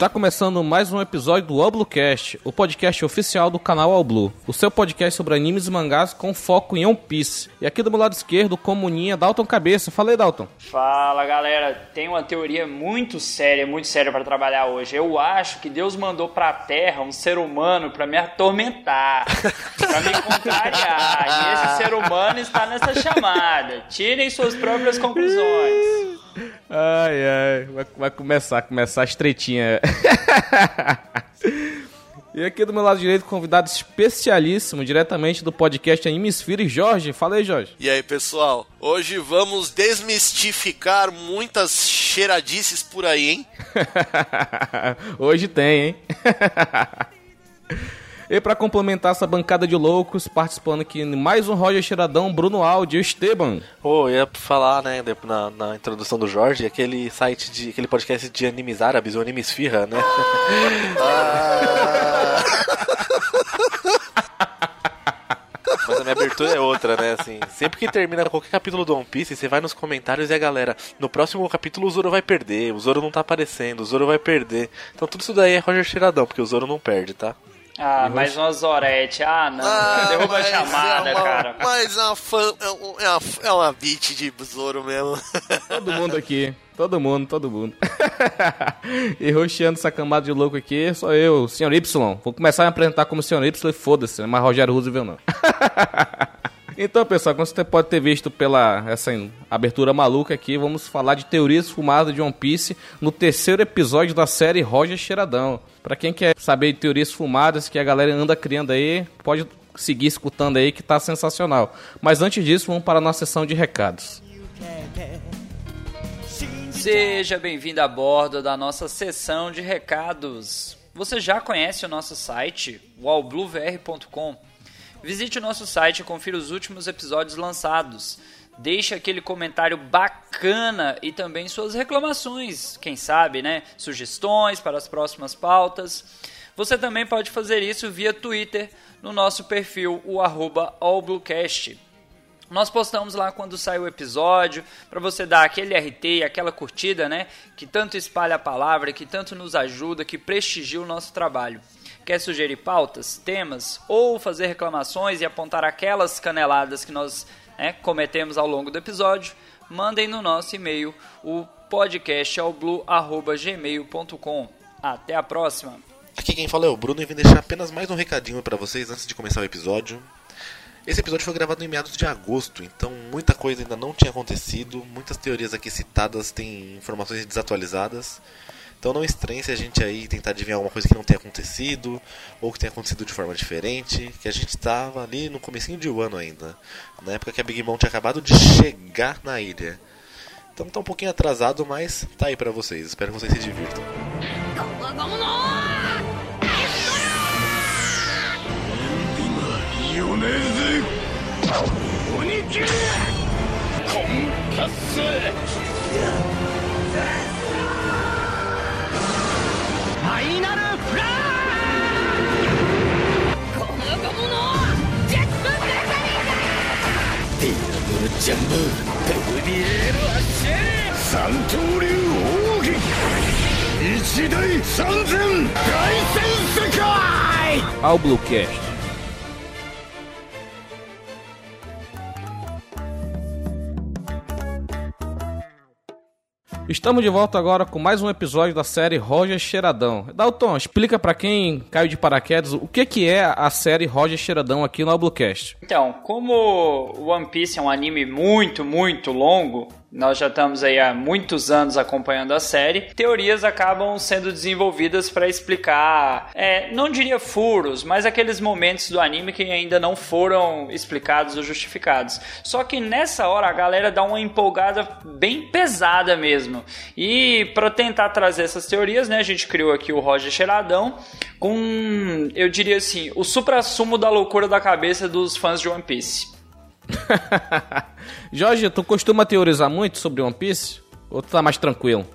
Está começando mais um episódio do Oblocast, o podcast oficial do canal Blue, o seu podcast sobre animes e mangás com foco em One Piece. E aqui do meu lado esquerdo, comuninha Dalton Cabeça. Fala aí, Dalton. Fala, galera. Tem uma teoria muito séria, muito séria para trabalhar hoje. Eu acho que Deus mandou pra Terra um ser humano para me atormentar, para me contrariar. E esse ser humano está nessa chamada. Tirem suas próprias conclusões. Ai, ai, vai, vai começar, começar a estreitinha. e aqui do meu lado direito, convidado especialíssimo, diretamente do podcast Animesphere, Jorge. Fala aí, Jorge. E aí, pessoal? Hoje vamos desmistificar muitas cheiradices por aí, hein? Hoje tem, hein? E para complementar essa bancada de loucos, participando aqui mais um Roger Cheiradão, Bruno Aldi e Esteban. Pô, eu ia falar, né, na, na, introdução do Jorge, aquele site de. aquele podcast de animes árabes, o Animesfirra, né? Ah. Mas a minha abertura é outra, né? Assim, sempre que termina qualquer capítulo do One Piece, você vai nos comentários e a galera, no próximo capítulo o Zoro vai perder, o Zoro não tá aparecendo, o Zoro vai perder. Então tudo isso daí é Roger Cheiradão, porque o Zoro não perde, tá? Ah, mais uma Zorete. Ah, não. Ah, Derruba a chamada, é uma, cara. Mas é uma, fã, é, uma, é uma beat de Zoro mesmo. Todo mundo aqui. Todo mundo, todo mundo. e roxeando essa camada de louco aqui, sou eu, Sr. Y. Vou começar a me apresentar como Sr. Y e foda-se, mas Rogério Roosevelt não. Então, pessoal, como você pode ter visto pela essa abertura maluca aqui, vamos falar de teorias fumadas de One Piece no terceiro episódio da série Roger Cheiradão. Para quem quer saber de teorias fumadas que a galera anda criando aí, pode seguir escutando aí que tá sensacional. Mas antes disso, vamos para a nossa sessão de recados. Seja bem-vindo a bordo da nossa sessão de recados. Você já conhece o nosso site, wallbluevr.com? Visite o nosso site e confira os últimos episódios lançados. Deixe aquele comentário bacana e também suas reclamações, quem sabe, né? Sugestões para as próximas pautas. Você também pode fazer isso via Twitter no nosso perfil, o allbluecast. Nós postamos lá quando sai o episódio, para você dar aquele RT, aquela curtida, né? Que tanto espalha a palavra, que tanto nos ajuda, que prestigia o nosso trabalho. Quer sugerir pautas, temas ou fazer reclamações e apontar aquelas caneladas que nós né, cometemos ao longo do episódio? Mandem no nosso e-mail o podcastalblue.gmail.com. Até a próxima! Aqui quem fala é o Bruno e vim deixar apenas mais um recadinho para vocês antes de começar o episódio. Esse episódio foi gravado em meados de agosto, então muita coisa ainda não tinha acontecido, muitas teorias aqui citadas têm informações desatualizadas. Então não estranhe se a gente aí tentar adivinhar alguma coisa que não tenha acontecido, ou que tenha acontecido de forma diferente, que a gente estava ali no comecinho de um ano ainda, na época que a Big Mom tinha acabado de chegar na ilha. Então tá um pouquinho atrasado, mas tá aí pra vocês, espero que vocês se divirtam. ァイナルフラッのジェットリだディーブルジャンリエールアッシェ三刀流一大三千大戦世界。ウブロキャッシュ Estamos de volta agora com mais um episódio da série Roger Cheiradão. Dalton, explica para quem caiu de paraquedas o que, é a série Roger Cheiradão aqui no Bluecast. Então, como One Piece é um anime muito, muito longo, nós já estamos aí há muitos anos acompanhando a série. Teorias acabam sendo desenvolvidas para explicar, é, não diria furos, mas aqueles momentos do anime que ainda não foram explicados ou justificados. Só que nessa hora a galera dá uma empolgada bem pesada mesmo. E para tentar trazer essas teorias, né, a gente criou aqui o Roger Cheiradão com, eu diria assim, o supra-sumo da loucura da cabeça dos fãs de One Piece. Jorge, tu costuma teorizar muito sobre One Piece? Ou tu tá mais tranquilo?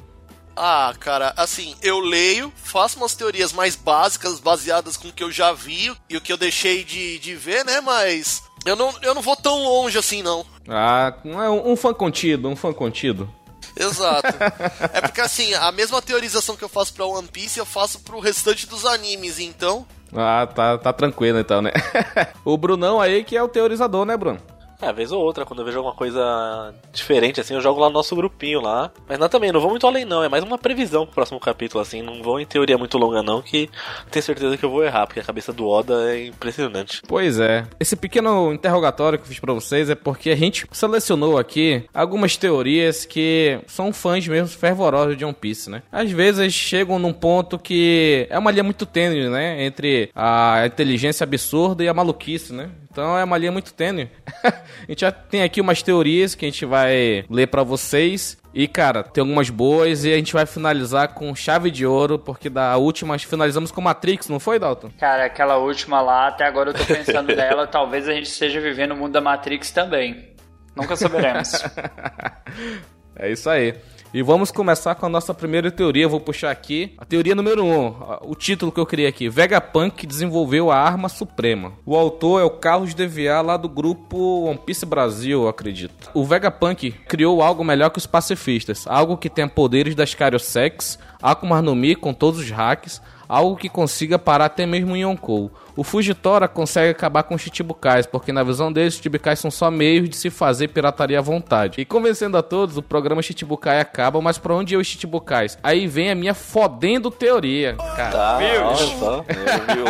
Ah, cara, assim, eu leio, faço umas teorias mais básicas, baseadas com o que eu já vi e o que eu deixei de, de ver, né? Mas eu não, eu não vou tão longe assim, não. Ah, um, um fã contido, um fã contido. Exato. É porque assim, a mesma teorização que eu faço pra One Piece, eu faço pro restante dos animes, então. Ah, tá, tá tranquilo então, né? o Brunão aí que é o teorizador, né, Bruno? É, vez ou outra, quando eu vejo alguma coisa diferente, assim, eu jogo lá no nosso grupinho lá. Mas não também, não vou muito além não, é mais uma previsão pro próximo capítulo, assim, não vou em teoria muito longa não, que tenho certeza que eu vou errar, porque a cabeça do Oda é impressionante. Pois é. Esse pequeno interrogatório que eu fiz pra vocês é porque a gente selecionou aqui algumas teorias que são fãs mesmo fervorosos de One Piece, né? Às vezes chegam num ponto que é uma linha muito tênue, né? Entre a inteligência absurda e a maluquice, né? Então é uma linha muito tênue. a gente já tem aqui umas teorias que a gente vai ler para vocês. E, cara, tem algumas boas e a gente vai finalizar com chave de ouro, porque da última finalizamos com Matrix, não foi, Dalton? Cara, aquela última lá, até agora eu tô pensando nela, talvez a gente esteja vivendo o mundo da Matrix também. Nunca saberemos. é isso aí. E vamos começar com a nossa primeira teoria. Eu vou puxar aqui a teoria número 1, um, o título que eu criei aqui: Vegapunk desenvolveu a arma suprema. O autor é o Carlos Deviar, lá do grupo One Piece Brasil, acredito. O Vegapunk criou algo melhor que os pacifistas, algo que tenha poderes das Kaiosex, Akuma no Mi com todos os hacks, algo que consiga parar até mesmo em Yonkou. O Fujitora consegue acabar com os Chichibukais, porque na visão deles, os Chichibukais são só meios de se fazer pirataria à vontade. E convencendo a todos, o programa Chichibukai acaba, mas pra onde é os Chichibukais? Aí vem a minha fodendo teoria. Cara, tá, olha só.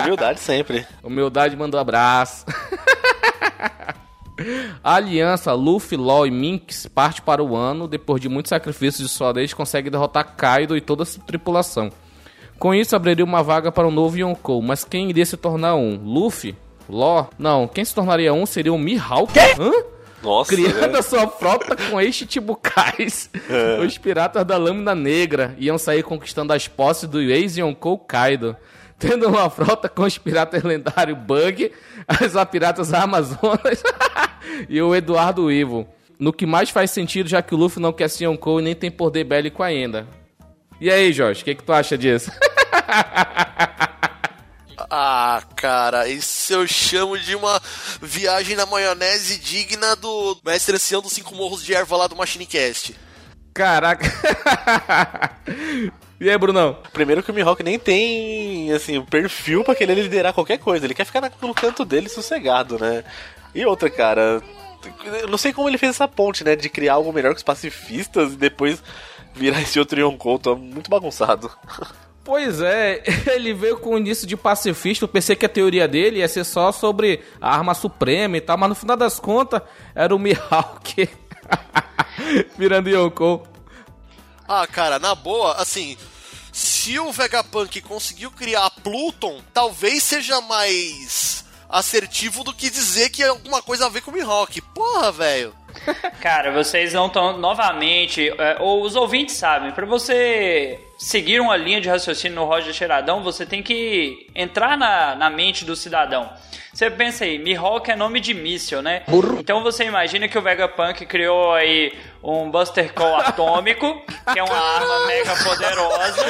Humildade sempre. Humildade mandou abraço. A aliança Luffy, Law e Minx parte para o ano. Depois de muitos sacrifícios de sua vez, consegue derrotar Kaido e toda a sua tripulação. Com isso, abriria uma vaga para um novo Yonkou, mas quem iria se tornar um? Luffy? Law? Não, quem se tornaria um seria o Mihawk. Quê? Hã? Nossa, Criando é. a sua frota com ex-Chichibukais. É. Os piratas da Lâmina Negra iam sair conquistando as posses do ex-Yonkou Kaido. Tendo uma frota com os piratas lendários Bug, as piratas Amazonas e o Eduardo Ivo. No que mais faz sentido, já que o Luffy não quer ser Yonkou e nem tem poder bélico ainda. E aí, Jorge, o que, que tu acha disso? Ah, cara, isso eu chamo de uma viagem na maionese digna do mestre ancião dos cinco morros de erva lá do Machinecast. Caraca. e aí, Brunão? Primeiro que o Mihawk nem tem, assim, perfil para querer liderar qualquer coisa. Ele quer ficar no canto dele sossegado, né? E outra, cara, eu não sei como ele fez essa ponte, né? De criar algo melhor que os pacifistas e depois virar esse outro Yonkou, tá muito bagunçado. Pois é, ele veio com o início de pacifista, eu pensei que a teoria dele ia ser só sobre a arma suprema e tal, mas no final das contas era o Mihawk virando Yonkou. Ah, cara, na boa, assim, se o Vegapunk conseguiu criar Pluton, talvez seja mais assertivo do que dizer que é alguma coisa a ver com o Mihawk. Porra, velho. Cara, vocês não estão novamente, é, ou os ouvintes sabem, para você seguir uma linha de raciocínio no Roger Cheiradão, você tem que entrar na, na mente do cidadão. Você pensa aí, Mihawk é nome de míssil, né? Burro. Então você imagina que o Vegapunk criou aí um Buster Call atômico, que é uma arma mega poderosa,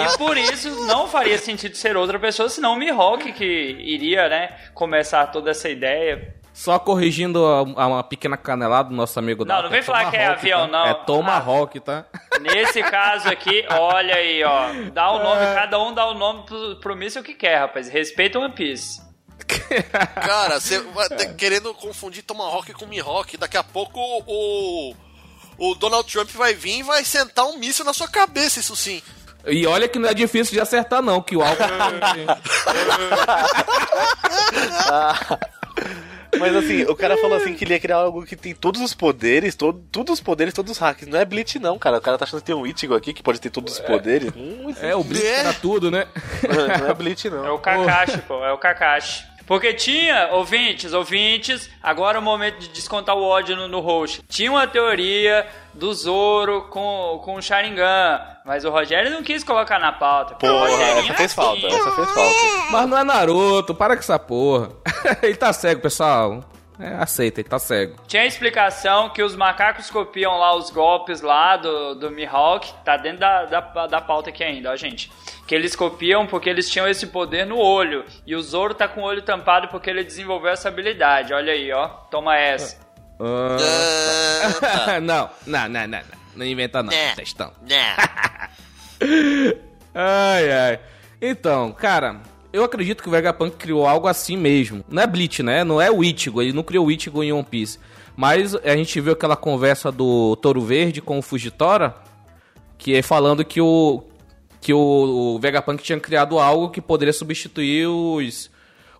e por isso não faria sentido ser outra pessoa, senão o Mihawk que iria, né, começar toda essa ideia. Só corrigindo a, a uma pequena canelada do nosso amigo Não, não vem falar que é avião, tá? não. É Tomahawk, tá? Nesse caso aqui, olha aí, ó. Dá o nome, é... cada um dá o nome pro, pro míssil que quer, rapaz. Respeita o One Piece. Cara, você querendo confundir Tomahawk com Mihawk, daqui a pouco o, o Donald Trump vai vir e vai sentar um míssil na sua cabeça, isso sim. E olha que não é difícil de acertar, não, que o álcool. Mas assim, o cara falou assim que ele ia criar algo que tem todos os poderes, todo, todos os poderes, todos os hacks. Não é Blitz, não, cara. O cara tá achando que tem um Ichigo aqui que pode ter todos os poderes. É, hum, é o Blitz é. tudo, né? Não é Blitz, não. É o Kakashi, pô. É o Kakashi. Porque tinha, ouvintes, ouvintes, agora é o momento de descontar o ódio no, no host. Tinha uma teoria do Zoro com, com o Sharingan, mas o Rogério não quis colocar na pauta. Porra, essa fez assim. falta, essa fez falta. Mas não é Naruto, para com essa porra. ele tá cego, pessoal. É, aceita, ele tá cego. Tinha a explicação que os macacos copiam lá os golpes lá do, do Mihawk, tá dentro da, da, da pauta aqui ainda, ó, gente. Que eles copiam porque eles tinham esse poder no olho. E o Zoro tá com o olho tampado porque ele desenvolveu essa habilidade. Olha aí, ó. Toma essa. Uh, não, não, não, não, não. Não inventa não, Né. textão. Né? Ai, ai. Então, cara, eu acredito que o Vegapunk criou algo assim mesmo. Não é Bleach, né? Não é o Ichigo. Ele não criou o Ichigo em One Piece. Mas a gente viu aquela conversa do Touro Verde com o Fujitora, que é falando que o que o, o Vegapunk tinha criado algo que poderia substituir os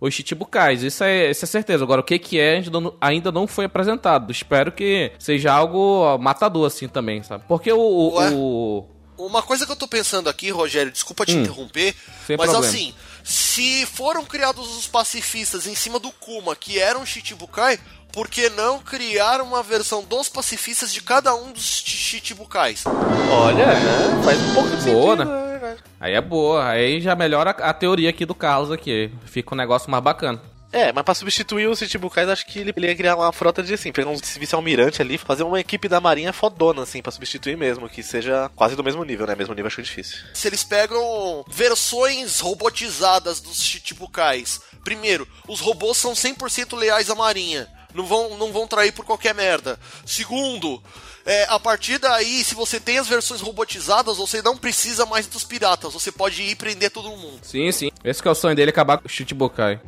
os Chichibukais. Isso é, isso é certeza. Agora, o que que é ainda não, ainda não foi apresentado. Espero que seja algo matador assim também, sabe? Porque o, o- Uma coisa que eu tô pensando aqui, Rogério, desculpa te Hum, interromper, mas problema. assim, se foram criados os pacifistas em cima do Kuma, que eram Chichibukai, por que não criar uma versão dos pacifistas de cada um dos chi- Chichibukais? Olha, né? Faz um pouco de Boa, sentido, né? É verdade. Aí é boa, aí já melhora a teoria aqui do Carlos aqui. Fica um negócio mais bacana. É, mas pra substituir os Chichibukais, acho que ele, ele ia criar uma frota de, assim, pegar um vice-almirante ali, fazer uma equipe da marinha fodona, assim, pra substituir mesmo, que seja quase do mesmo nível, né? Mesmo nível acho difícil. Se eles pegam versões robotizadas dos Chichibukais, primeiro, os robôs são 100% leais à marinha. Não vão, não vão trair por qualquer merda. Segundo, é, a partir daí, se você tem as versões robotizadas, você não precisa mais dos piratas. Você pode ir prender todo mundo. Sim, sim. Esse que é o sonho dele, acabar com o Chichibukai.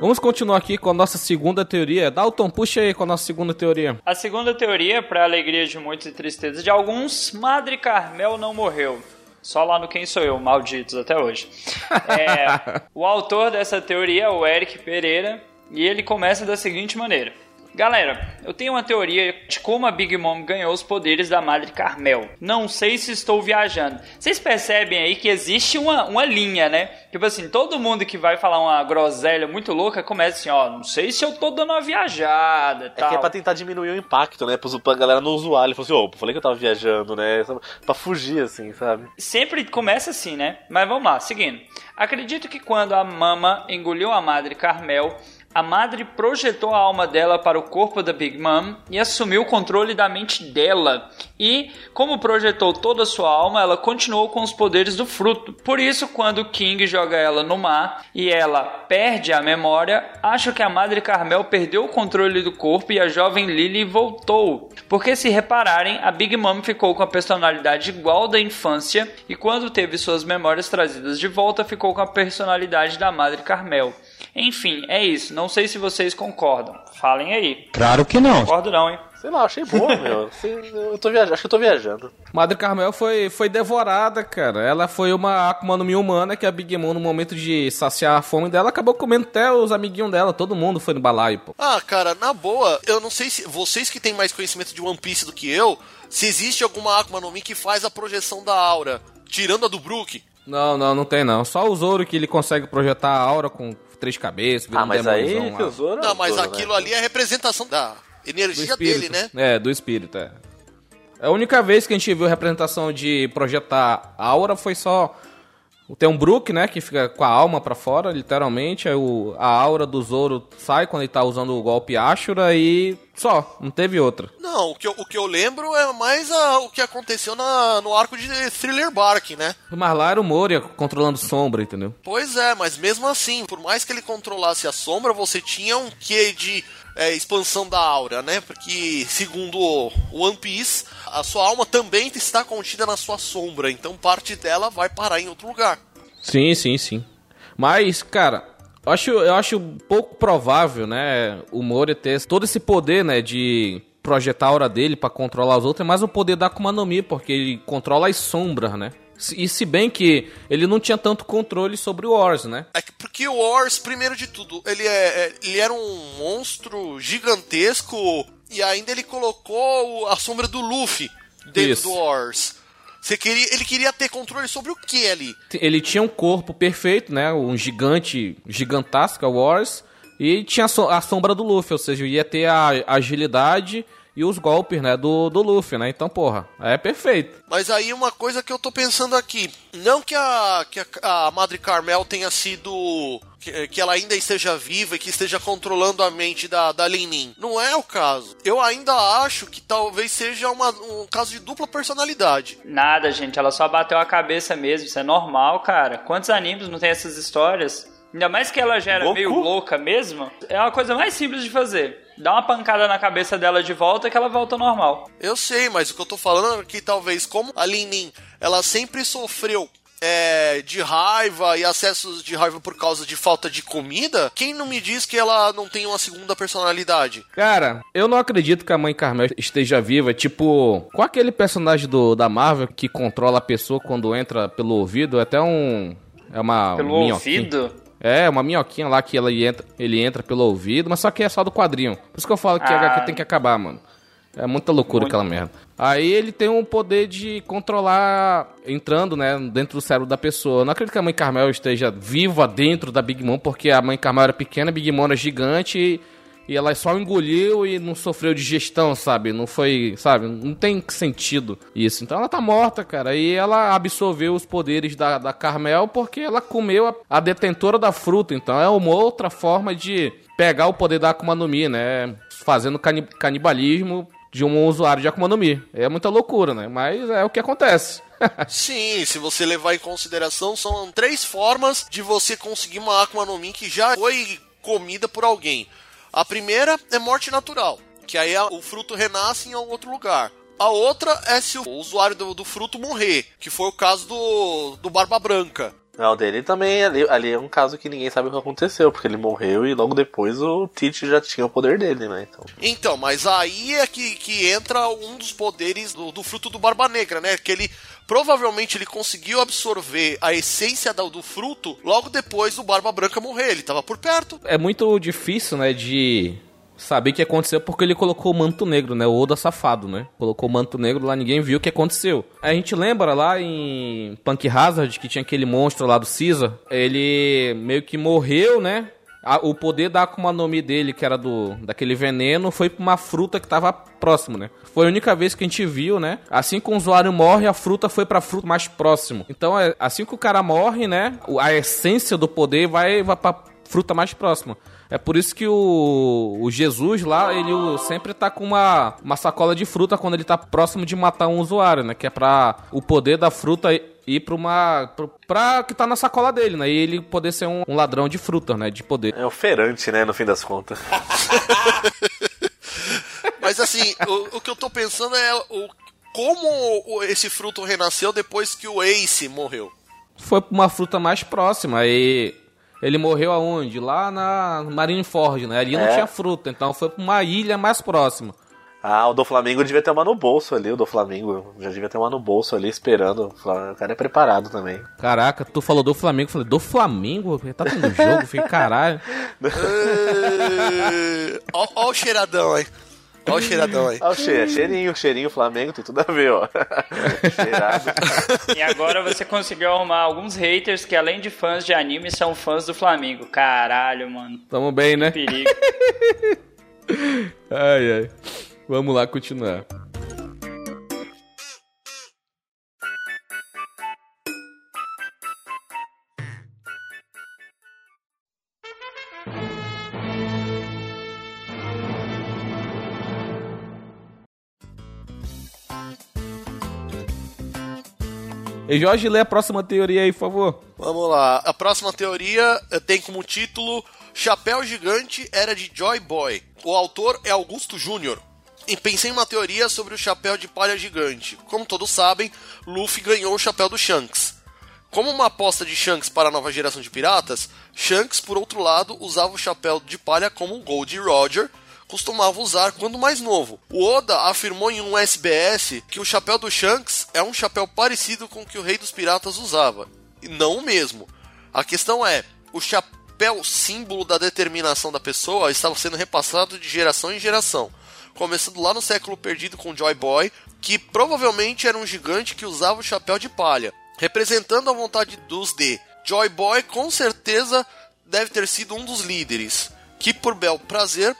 Vamos continuar aqui com a nossa segunda teoria. Dalton, puxa aí com a nossa segunda teoria. A segunda teoria, para alegria de muitos e tristeza de alguns, Madre Carmel não morreu. Só lá no Quem Sou Eu, malditos até hoje. É, o autor dessa teoria é o Eric Pereira e ele começa da seguinte maneira. Galera, eu tenho uma teoria de como a Big Mom ganhou os poderes da Madre Carmel. Não sei se estou viajando. Vocês percebem aí que existe uma, uma linha, né? Tipo assim, todo mundo que vai falar uma groselha muito louca começa assim, ó, não sei se eu tô dando uma viajada e É tal. que é pra tentar diminuir o impacto, né? Pra, galera não zoar. Ele falou assim, ô, falei que eu tava viajando, né? Pra fugir, assim, sabe? Sempre começa assim, né? Mas vamos lá, seguindo. Acredito que quando a mama engoliu a madre Carmel, a madre projetou a alma dela para o corpo da Big Mom e assumiu o controle da mente dela. E, como projetou toda a sua alma, ela continuou com os poderes do fruto. Por isso, quando King joga ela no mar e ela perde a memória, acho que a madre Carmel perdeu o controle do corpo e a jovem Lily voltou. Porque se repararem, a Big Mom ficou com a personalidade igual da infância e quando teve suas memórias trazidas de volta, ficou com a personalidade da madre Carmel. Enfim, é isso. Não sei se vocês concordam. Falem aí. Claro que não. Concordo não, hein? Sei lá, achei bom, meu. Eu tô viajando, acho que eu tô viajando. Madre Carmel foi, foi devorada, cara. Ela foi uma Akuma no Mi humana que a Big Mom, no momento de saciar a fome dela, acabou comendo até os amiguinhos dela. Todo mundo foi no balaio, pô. Ah, cara, na boa, eu não sei se vocês que têm mais conhecimento de One Piece do que eu, se existe alguma Akuma no Mi que faz a projeção da aura, tirando a do Brook. Não, não, não tem não. Só o Zoro que ele consegue projetar a aura com três cabeças, vira Ah, um mas aí lá. o Zoro... é Não, mas Zoro, aquilo né? ali é a representação da energia espírito. dele, né? É, do espírito, é. A única vez que a gente viu a representação de projetar a aura foi só. Tem um Brook, né? Que fica com a alma pra fora, literalmente. Aí o, a aura do Zoro sai quando ele tá usando o golpe Ashura e só, não teve outra. Não, o que eu, o que eu lembro é mais a- o que aconteceu na- no arco de Thriller Bark, né? Mas lá era o Moria controlando sombra, entendeu? Pois é, mas mesmo assim, por mais que ele controlasse a sombra, você tinha um quê de é, expansão da aura, né? Porque, segundo o One Piece, a sua alma também está contida na sua sombra, então parte dela vai parar em outro lugar. Sim, sim, sim. Mas, cara, eu acho, eu acho pouco provável, né, o Moria ter todo esse poder, né, de projetar a aura dele pra controlar os outros, é mais o poder da Akuma no Mi, porque ele controla as sombras, né? E se bem que ele não tinha tanto controle sobre o Wars, né? É que porque o Wars, primeiro de tudo, ele, é, é- ele era um monstro gigantesco e ainda ele colocou a sombra do Luffy dentro Isso. do Wars. Você queria, ele queria ter controle sobre o que ali? Ele tinha um corpo perfeito, né? Um gigante, gigantesco, o Wars, e tinha a sombra do Luffy, ou seja, ia ter a agilidade e os golpes, né, do, do Luffy, né? Então, porra, é perfeito. Mas aí uma coisa que eu tô pensando aqui, não que a, que a, a Madre Carmel tenha sido que, que, ela ainda esteja viva e que esteja controlando a mente da, da Lin Não é o caso. Eu ainda acho que talvez seja uma, um caso de dupla personalidade. Nada, gente. Ela só bateu a cabeça mesmo. Isso é normal, cara. Quantos animes não tem essas histórias? Ainda mais que ela já era Goku? meio louca mesmo. É uma coisa mais simples de fazer dá uma pancada na cabeça dela de volta que ela volta ao normal. Eu sei, mas o que eu tô falando é que talvez como a Lin ela sempre sofreu é, de raiva e acessos de raiva por causa de falta de comida, quem não me diz que ela não tem uma segunda personalidade? Cara, eu não acredito que a mãe Carmel esteja viva. Tipo, com aquele personagem do, da Marvel que controla a pessoa quando entra pelo ouvido? É até um. É uma. Pelo ouvido? É, uma minhoquinha lá que ela entra, ele entra pelo ouvido, mas só que é só do quadrinho. Por isso que eu falo que ah. a HQ tem que acabar, mano. É muita loucura Muito. aquela merda. Aí ele tem um poder de controlar entrando, né, dentro do cérebro da pessoa. Não acredito que a mãe Carmel esteja viva dentro da Big Mom, porque a mãe Carmel era pequena, a Big Mom era gigante e, e ela só engoliu e não sofreu digestão, sabe? Não foi, sabe? Não tem sentido isso. Então ela tá morta, cara. E ela absorveu os poderes da, da Carmel porque ela comeu a, a detentora da fruta. Então é uma outra forma de pegar o poder da Akuma no Mi, né? Fazendo canibalismo de um usuário de Akuma no Mi. É muita loucura, né? Mas é o que acontece. Sim, se você levar em consideração, são três formas de você conseguir uma Akuma no Mi que já foi comida por alguém. A primeira é morte natural, que aí o fruto renasce em outro lugar. A outra é se o usuário do, do fruto morrer, que foi o caso do, do Barba Branca. Não, dele também, ali, ali é um caso que ninguém sabe o que aconteceu, porque ele morreu e logo depois o Tite já tinha o poder dele, né? Então, então mas aí é que, que entra um dos poderes do, do fruto do Barba Negra, né? Que ele provavelmente ele conseguiu absorver a essência do, fruto logo depois do Barba Branca morrer. Ele estava por perto. É muito difícil, né, de saber o que aconteceu porque ele colocou o manto negro, né? O Oda safado, né? Colocou o manto negro lá, ninguém viu o que aconteceu. A gente lembra lá em Punk Hazard que tinha aquele monstro lá do Caesar. Ele meio que morreu, né? O poder da Akuma no Mi dele, que era do daquele veneno, foi pra uma fruta que tava próximo, né? Foi a única vez que a gente viu, né? Assim que o usuário morre, a fruta foi pra fruta mais próximo. Então, é, assim que o cara morre, né? A essência do poder vai, vai pra fruta mais próxima. É por isso que o, o Jesus lá, ele sempre tá com uma, uma sacola de fruta quando ele tá próximo de matar um usuário, né? Que é pra o poder da fruta ir pra uma. Pra, pra que tá na sacola dele, né? E ele poder ser um, um ladrão de fruta, né? De poder. É oferante, né? No fim das contas. Mas assim, o, o que eu tô pensando é o, como esse fruto renasceu depois que o Ace morreu. Foi pra uma fruta mais próxima. E ele morreu aonde? Lá na Marineford, né? Ali é. não tinha fruta, então foi pra uma ilha mais próxima. Ah, o do Flamengo devia ter uma no bolso ali, o do Flamengo. Já devia ter uma no bolso ali esperando. O cara é preparado também. Caraca, tu falou do Flamengo, eu falei, do Flamengo? Tá tendo jogo? Eu falei, caralho. Ó o cheiradão aí. Olha o cheiradão aí. Olha o cheiro, cheirinho, cheirinho Flamengo, tem tudo a ver, ó. Cheirado. E agora você conseguiu arrumar alguns haters que, além de fãs de anime, são fãs do Flamengo. Caralho, mano. Tamo bem, né? Que perigo. ai, ai. Vamos lá continuar. E Jorge, lê a próxima teoria aí, por favor. Vamos lá. A próxima teoria eh, tem como título Chapéu Gigante era de Joy Boy. O autor é Augusto Júnior. Pensei em uma teoria sobre o chapéu de palha gigante. Como todos sabem, Luffy ganhou o chapéu do Shanks. Como uma aposta de Shanks para a nova geração de piratas, Shanks, por outro lado, usava o chapéu de palha como Gold Roger costumava usar quando mais novo. O Oda afirmou em um SBS que o chapéu do Shanks é um chapéu parecido com o que o Rei dos Piratas usava, e não o mesmo. A questão é, o chapéu símbolo da determinação da pessoa estava sendo repassado de geração em geração, começando lá no século perdido com Joy Boy, que provavelmente era um gigante que usava o chapéu de palha, representando a vontade dos D. Joy Boy com certeza deve ter sido um dos líderes, que por bel prazer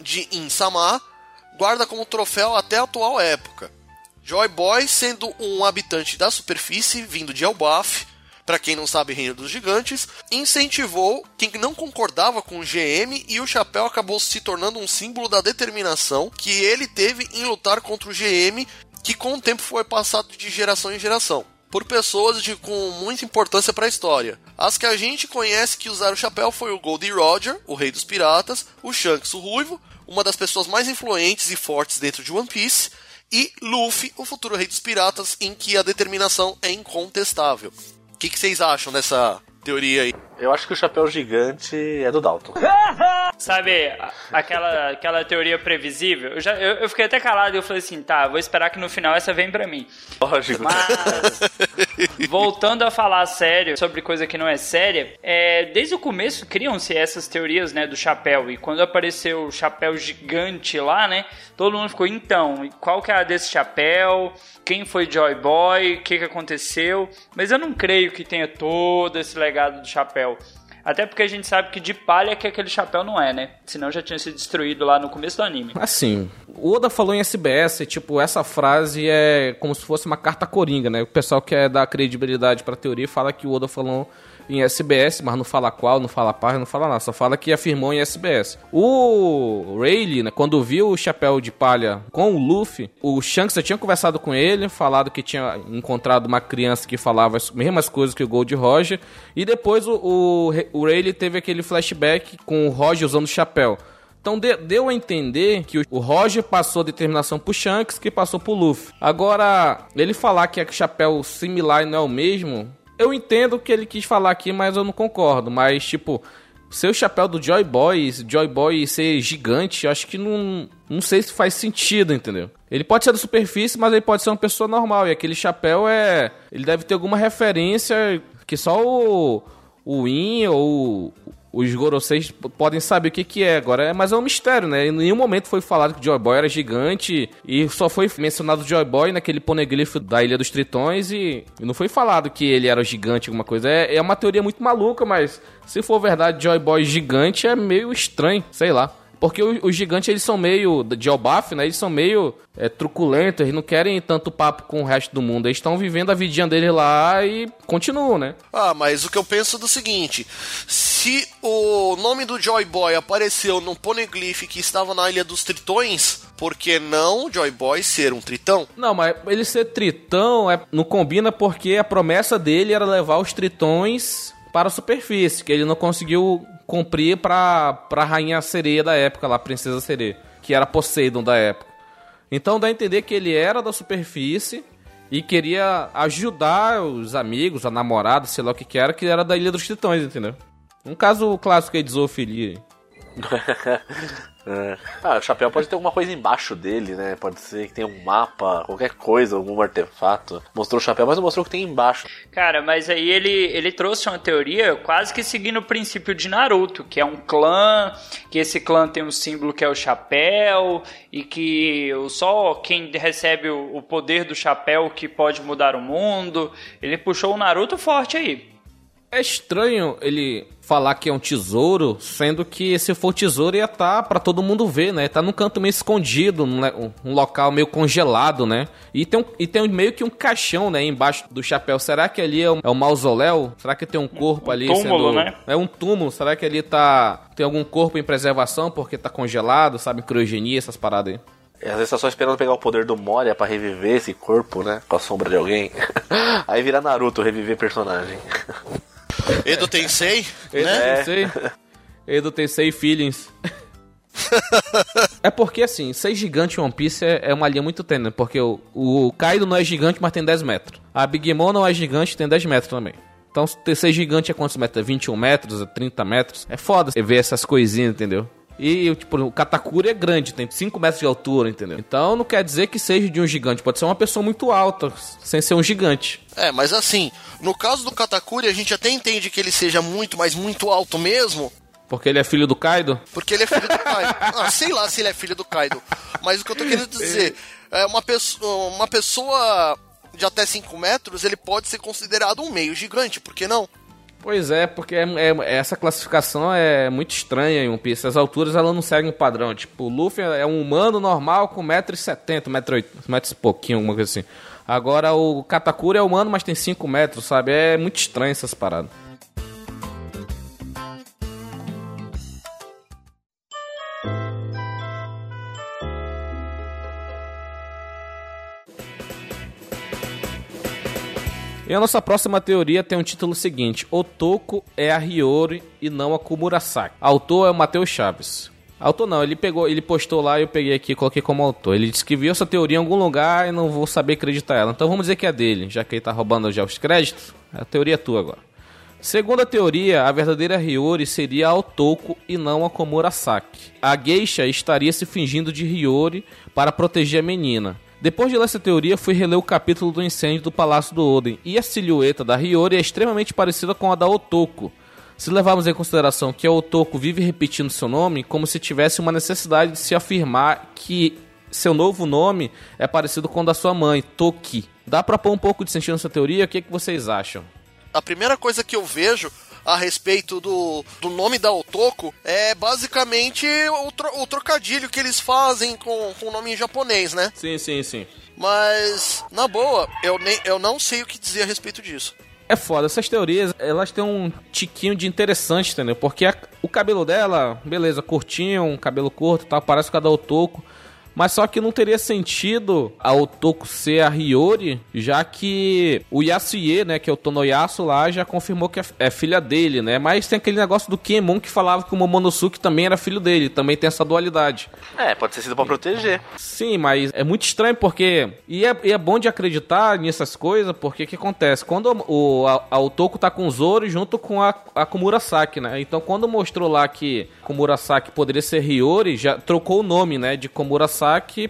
de Insama guarda como troféu até a atual época. Joy Boy sendo um habitante da superfície, vindo de Elbaf, para quem não sabe, Reino dos Gigantes, incentivou quem não concordava com o GM e o chapéu acabou se tornando um símbolo da determinação que ele teve em lutar contra o GM, que com o tempo foi passado de geração em geração. Por pessoas de, com muita importância para a história. As que a gente conhece que usaram o chapéu foi o Goldie Roger, o rei dos piratas, o Shanks, o ruivo, uma das pessoas mais influentes e fortes dentro de One Piece, e Luffy, o futuro rei dos piratas, em que a determinação é incontestável. Que, que vocês acham dessa teoria aí? Eu acho que o chapéu gigante é do Dalton. Sabe, aquela, aquela teoria previsível? Eu, já, eu, eu fiquei até calado e eu falei assim, tá, vou esperar que no final essa vem pra mim. Lógico. Mas, voltando a falar sério sobre coisa que não é séria, é, desde o começo criam-se essas teorias, né, do chapéu. E quando apareceu o chapéu gigante lá, né, todo mundo ficou, então, qual que é a desse chapéu? Quem foi Joy Boy? O que, que aconteceu? Mas eu não creio que tenha todo esse legado do chapéu. Até porque a gente sabe que de palha que aquele chapéu não é, né? Senão já tinha sido destruído lá no começo do anime. Assim, o Oda falou em SBS, tipo, essa frase é como se fosse uma carta coringa, né? O pessoal quer dar credibilidade pra teoria fala que o Oda falou em SBS, mas não fala qual, não fala página, não fala nada, só fala que afirmou em SBS. O Rayleigh, né, quando viu o chapéu de palha com o Luffy, o Shanks já tinha conversado com ele, falado que tinha encontrado uma criança que falava as mesmas coisas que o Gold Roger, e depois o, o, o Rayleigh teve aquele flashback com o Roger usando o chapéu. Então deu a entender que o Roger passou a determinação pro Shanks, que passou pro Luffy. Agora, ele falar que é chapéu similar e não é o mesmo, eu entendo o que ele quis falar aqui, mas eu não concordo. Mas, tipo, ser o chapéu do Joy Boy, Joy Boy ser gigante, acho que não, não sei se faz sentido, entendeu? Ele pode ser da superfície, mas ele pode ser uma pessoa normal. E aquele chapéu é. Ele deve ter alguma referência que só o. O In ou os Goroseis podem saber o que, que é. Agora, é, mas é um mistério, né? Em nenhum momento foi falado que o Joy Boy era gigante e só foi mencionado o Joy Boy naquele poneglyph da Ilha dos Tritões e, não foi falado que ele era gigante, alguma coisa. É, é uma teoria muito maluca, mas se for verdade, Joy Boy gigante é meio estranho, sei lá. Porque os gigantes, eles são meio, de Elbaf, né? Eles são meio é, truculentos, eles não querem tanto papo com o resto do mundo. Eles estão vivendo a vidinha deles lá e continuam, né? Ah, mas o que eu penso é do seguinte: se o nome do Joy Boy apareceu no poneglyph que estava na Ilha dos Tritões, por que não Joy Boy ser um tritão? Não, mas ele ser tritão é, não combina porque a promessa dele era levar os tritões para a superfície, que ele não conseguiu cumprir pra, pra rainha sereia da época, lá, princesa sereia, que era Poseidon da época. Então dá a entender que ele era da superfície e queria ajudar os amigos, a namorada, sei lá o que que era, que era da Ilha dos Tritões, entendeu? Um caso clássico aí de zoofilia. É. Ah, o chapéu pode ter alguma coisa embaixo dele, né? Pode ser que tenha um mapa, qualquer coisa, algum artefato. Mostrou o chapéu, mas não mostrou o que tem embaixo. Cara, mas aí ele, ele trouxe uma teoria quase que seguindo o princípio de Naruto, que é um clã, que esse clã tem um símbolo que é o chapéu, e que só quem recebe o poder do chapéu que pode mudar o mundo. Ele puxou o Naruto forte aí. É estranho ele falar que é um tesouro, sendo que se for tesouro ia estar tá para todo mundo ver, né? Tá num canto meio escondido, num, um local meio congelado, né? E tem, um, e tem meio que um caixão, né, embaixo do chapéu. Será que ali é um, é um mausoléu? Será que tem um corpo um ali? Túmulo, sendo, né? É um túmulo. Será que ali tá tem algum corpo em preservação porque tá congelado, sabe, criogenia, essas paradas aí? E às vezes tá só esperando pegar o poder do Moria para reviver esse corpo, né? Com a sombra de alguém. Aí vira Naruto reviver personagem. Edo Tensei, Edo né? Tensei. Edo Tensei Feelings. é porque assim, ser gigante em One Piece é, é uma linha muito tênue, porque o, o Kaido não é gigante, mas tem 10 metros. A Big Mom não é gigante, tem 10 metros também. Então, ser gigante é quantos metros? 21 metros, 30 metros? É foda você ver essas coisinhas, entendeu? E, tipo, o Katakuri é grande, tem 5 metros de altura, entendeu? Então não quer dizer que seja de um gigante, pode ser uma pessoa muito alta, sem ser um gigante. É, mas assim, no caso do Katakuri, a gente até entende que ele seja muito, mas muito alto mesmo. Porque ele é filho do Kaido? Porque ele é filho do Kaido. Ah, sei lá se ele é filho do Kaido. Mas o que eu tô querendo dizer, é uma pessoa, uma pessoa de até 5 metros, ele pode ser considerado um meio gigante, por que não? Pois é, porque é, é- essa classificação é muito estranha em One Piece. As alturas ela não seguem um padrão. Tipo, o Luffy é um humano normal com 1,70m, 1,80m metros e pouquinho, alguma coisa assim. Agora o Katakura é humano, mas tem 5 metros, sabe? É muito estranho essas paradas. E a nossa próxima teoria tem um título seguinte: Otoko é a Hiyori e não a Kumurasaki. Autor é o Matheus Chaves. Autor não, ele pegou, ele postou lá e eu peguei aqui e coloquei como autor. Ele disse que viu essa teoria em algum lugar e não vou saber acreditar ela. Então vamos dizer que é dele, já que ele tá roubando já os créditos. A teoria é tua agora. Segundo a teoria, a verdadeira Hiyori seria a Otoko e não a Komurasaki. A geisha estaria se fingindo de Hiyori para proteger a menina. Depois de ler essa teoria, fui reler o capítulo do incêndio do Palácio do Oden, e a silhueta da Hiyori é extremamente parecida com a da Otoko. Se levarmos em consideração que a Otoko vive repetindo seu nome, como se tivesse uma necessidade de se afirmar que seu novo nome é parecido com o da sua mãe, Toki. Dá pra pôr um pouco de sentido nessa teoria? O que, que vocês acham? A primeira coisa que eu vejo a respeito do, do nome da Otoko é basicamente o, tro- o trocadilho que eles fazem com, com o nome em japonês, né? Sim, sim, sim. Mas, na boa, eu, nem, eu não sei o que dizer a respeito disso. É foda, essas teorias, elas têm um tiquinho de interessante, entendeu? Porque a- o cabelo dela, beleza, curtinho, um cabelo curto e tal, parece com a da Otoko. Mas só que não teria sentido a Otoko ser a Hiyori, já que o Yasuye, né, que é o Tonoyasu lá, já confirmou que é- é filha dele, né? Mas tem aquele negócio do Kemon que falava que o Momonosuke também era filho dele, também tem essa dualidade. É, pode ter sido pra proteger. Sim, mas é muito estranho porque. E é, e é bom de acreditar nessas coisas, porque o que acontece? Quando o, a, a Otoko tá com o Zoro junto com a, a Komurasaki, né? Então quando mostrou lá que Komurasaki poderia ser Hiyori, já trocou o nome, né? De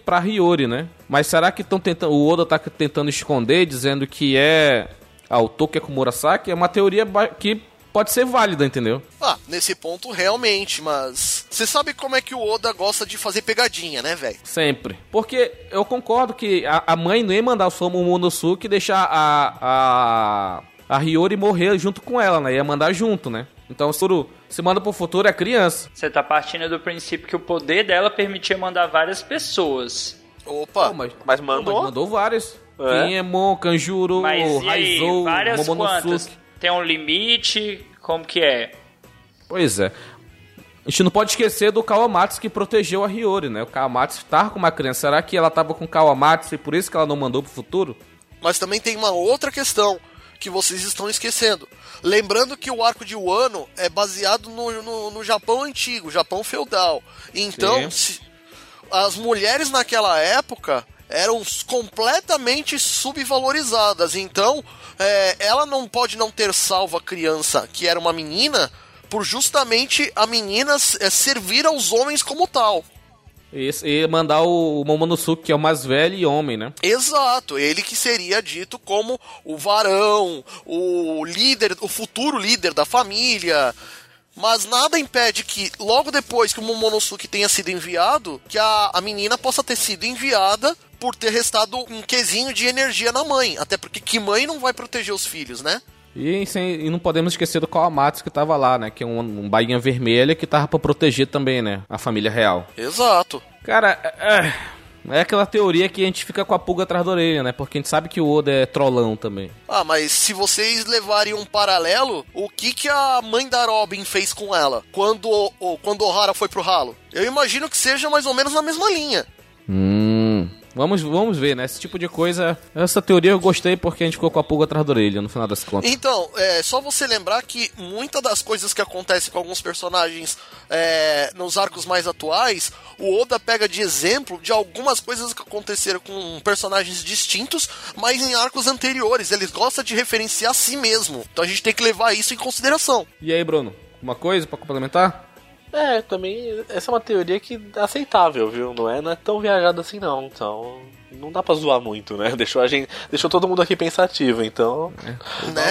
Pra Hiyori, né? Mas será que estão tentando. O Oda tá tentando esconder, dizendo que é. A Otoko é Komurasaki? É uma teoria que pode ser válida, entendeu? Ah, nesse ponto realmente, mas. Você sabe como é que o Oda gosta de fazer pegadinha, né, velho? Sempre. Porque eu concordo que a, a mãe não ia mandar o Momonosuke e deixar a, a, a Hiyori morrer junto com ela, né? Ia mandar junto, né? Então, o- se manda pro futuro é criança. Você tá partindo do princípio que o poder dela permitia mandar várias pessoas. Opa! Pô, mas, Mas pô, mandou. mas mandou vários. É. Kinemon, Kanjuro, Mas e aí, Raizou, várias Momonosuke. quantas? Tem um limite? Como que é? Pois é. A gente não pode esquecer do Kawamatsu que protegeu a Hiyori, né? O Kawamatsu tava com uma criança. Será que ela tava com o Kawamatsu e por isso que ela não mandou pro futuro? Mas também tem uma outra questão que vocês estão esquecendo. Lembrando que o arco de Wano é baseado no, no, no Japão antigo, Japão feudal. Então, se- as mulheres naquela época eram completamente subvalorizadas. Então, é, ela não pode não ter salvo a criança, que era uma menina, por justamente a menina é, servir aos homens como tal. E, mandar o Momonosuke, que é o mais velho e homem, né? Exato, ele que seria dito como o varão, o líder, o futuro líder da família. Mas nada impede que, logo depois que o Momonosuke tenha sido enviado, que a, a menina possa ter sido enviada por ter restado um quesinho de energia na mãe. Até porque que mãe não vai proteger os filhos, né? E, sem- e não podemos esquecer do Kawamatsu que tava lá, né? Que é um, um bainha vermelha que tava pra proteger também, né? A família real. Exato. Cara, é, é aquela teoria que a gente fica com a pulga atrás da orelha, né? Porque a gente sabe que o Oda é trollão também. Ah, mas se vocês levarem um paralelo, o que, que a mãe da Robin fez com ela quando, o- quando o Hara foi pro ralo? Eu imagino que seja mais ou menos na mesma linha. Hum. Vamos, vamos ver, né? Esse tipo de coisa. Essa teoria eu gostei porque a gente ficou com a pulga atrás da orelha, no final das contas. Então, é só você lembrar que muitas das coisas que acontecem com alguns personagens é, nos arcos mais atuais, o Oda pega de exemplo de algumas coisas que aconteceram com personagens distintos, mas em arcos anteriores. Ele gosta de referenciar a si mesmo. Então a gente tem que levar isso em consideração. E aí, Bruno? Uma coisa pra complementar? É, também. Essa é uma teoria que é aceitável, viu? Não é, não é tão viajada assim, não. Então. Não dá pra zoar muito, né? Deixou, a gente, deixou todo mundo aqui pensativo, então. Né?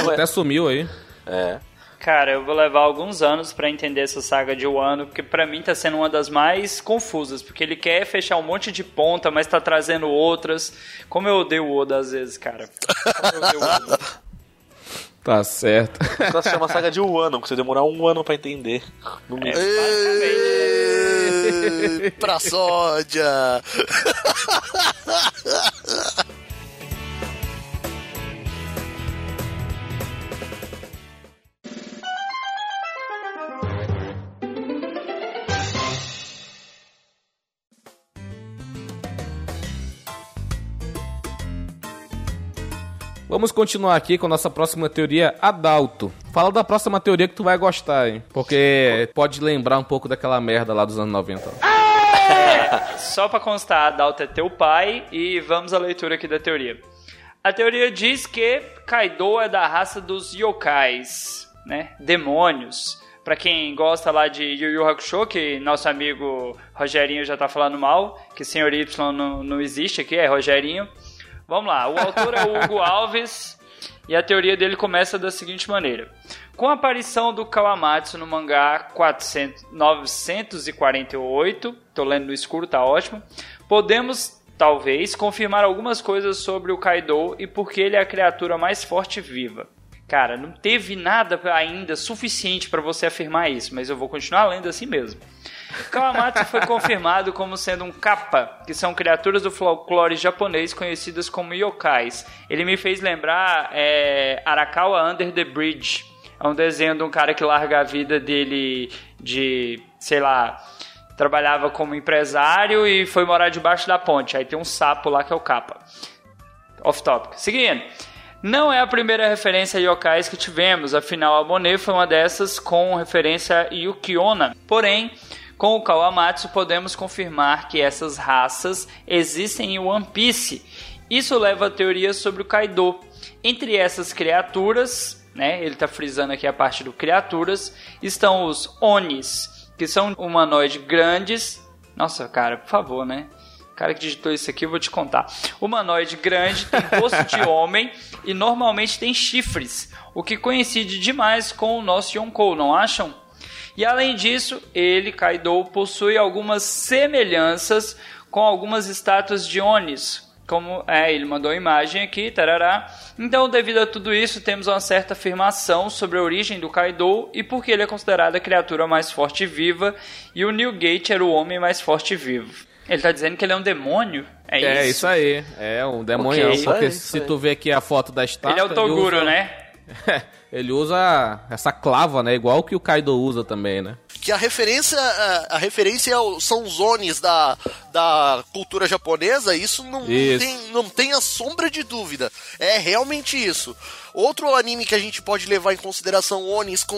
Não é- Até sumiu aí. É. Cara, eu vou levar alguns anos pra entender essa saga de Wano, porque pra mim tá sendo uma das mais confusas, porque ele quer fechar um monte de ponta, mas tá trazendo outras. Como eu odeio o Oda às vezes, cara. Como eu odeio o Oda. Tá certo. Ela se chama Saga de Wano, que você demorar um ano pra entender. No mínimo. Êêêê, pra sódia! Vamos continuar aqui com nossa próxima teoria, Adalto. Fala da próxima teoria que tu vai gostar, hein? Porque pode lembrar um pouco daquela merda lá dos anos 90. Só pra constar, Adalto é teu pai e vamos à leitura aqui da teoria. A teoria diz que Kaido é da raça dos yokais, né? Demônios. Pra quem gosta lá de Yu Yu Hakusho, que nosso amigo Rogerinho já tá falando mal, que Senhor Y não, não existe aqui, é Rogerinho. Vamos lá, o autor é o Hugo Alves e a teoria dele começa da seguinte maneira. Com a aparição do Kawamatsu no mangá 400, 948, tô lendo no escuro, tá ótimo, podemos talvez confirmar algumas coisas sobre o Kaido e por que ele é a criatura mais forte viva. Cara, não teve nada ainda suficiente para você afirmar isso, mas eu vou continuar lendo assim mesmo. Kawamatsu foi confirmado como sendo um kappa, que são criaturas do folclore japonês conhecidas como yokais. Ele me fez lembrar é, Arakawa Under the Bridge. É um desenho de um cara que larga a vida dele de, sei lá, trabalhava como empresário e foi morar debaixo da ponte. Aí tem um sapo lá que é o kappa. Off topic. Seguindo. Não é a primeira referência a yokais que tivemos, afinal a Monet foi uma dessas com referência a Yukiona. Porém, com o Kawamatsu podemos confirmar que essas raças existem em One Piece. Isso leva a teorias sobre o Kaido. Entre essas criaturas, né, ele está frisando aqui a parte do criaturas, estão os Onis, que são humanoides grandes. Nossa, cara, por favor, né? O cara que digitou isso aqui, eu vou te contar. Humanoide grande, tem rosto de homem e normalmente tem chifres, o que coincide demais com o nosso Yonkou, não acham? E além disso, ele, Kaido, possui algumas semelhanças com algumas estátuas de Onis. Como é, ele mandou a imagem aqui, tarará. Então, devido a tudo isso, temos uma certa afirmação sobre a origem do Kaido e porque ele é considerado a criatura mais forte e viva, e o Newgate era o homem mais forte e vivo. Ele tá dizendo que ele é um demônio? É, É isso? isso aí. É um demônio. Ok. Porque Isso se tu ver aqui a foto da estátua. Ele é o Toguro, usa- né? ele usa essa clava, né? Igual que o Kaido usa também, né? Que a referência, a, a referência ao- são os Onis da, da cultura japonesa, isso não, não Isso. tem, não tem a sombra de dúvida. É realmente isso. Outro anime que a gente pode levar em consideração Onis com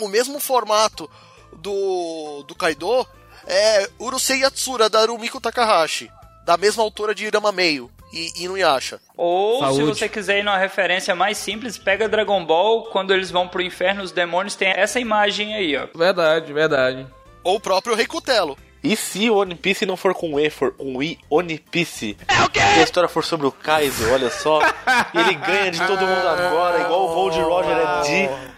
o mesmo formato do, do Kaido é Urusei Yatsura, da Rumiko Takahashi. Da mesma autora de Irama Meio e Inuyasha. Ou, se Saúde. você quiser ir numa referência mais simples, pega Dragon Ball, quando eles vão pro inferno, os demônios têm essa imagem aí, ó. Verdade, verdade. Ou o próprio Reikutelo. E se o One Piece não for com E, for com I, One Piece? É o quê? Se a história for sobre o Kaido, olha só. e ele ganha de todo mundo agora, igual o Gold Roger é de.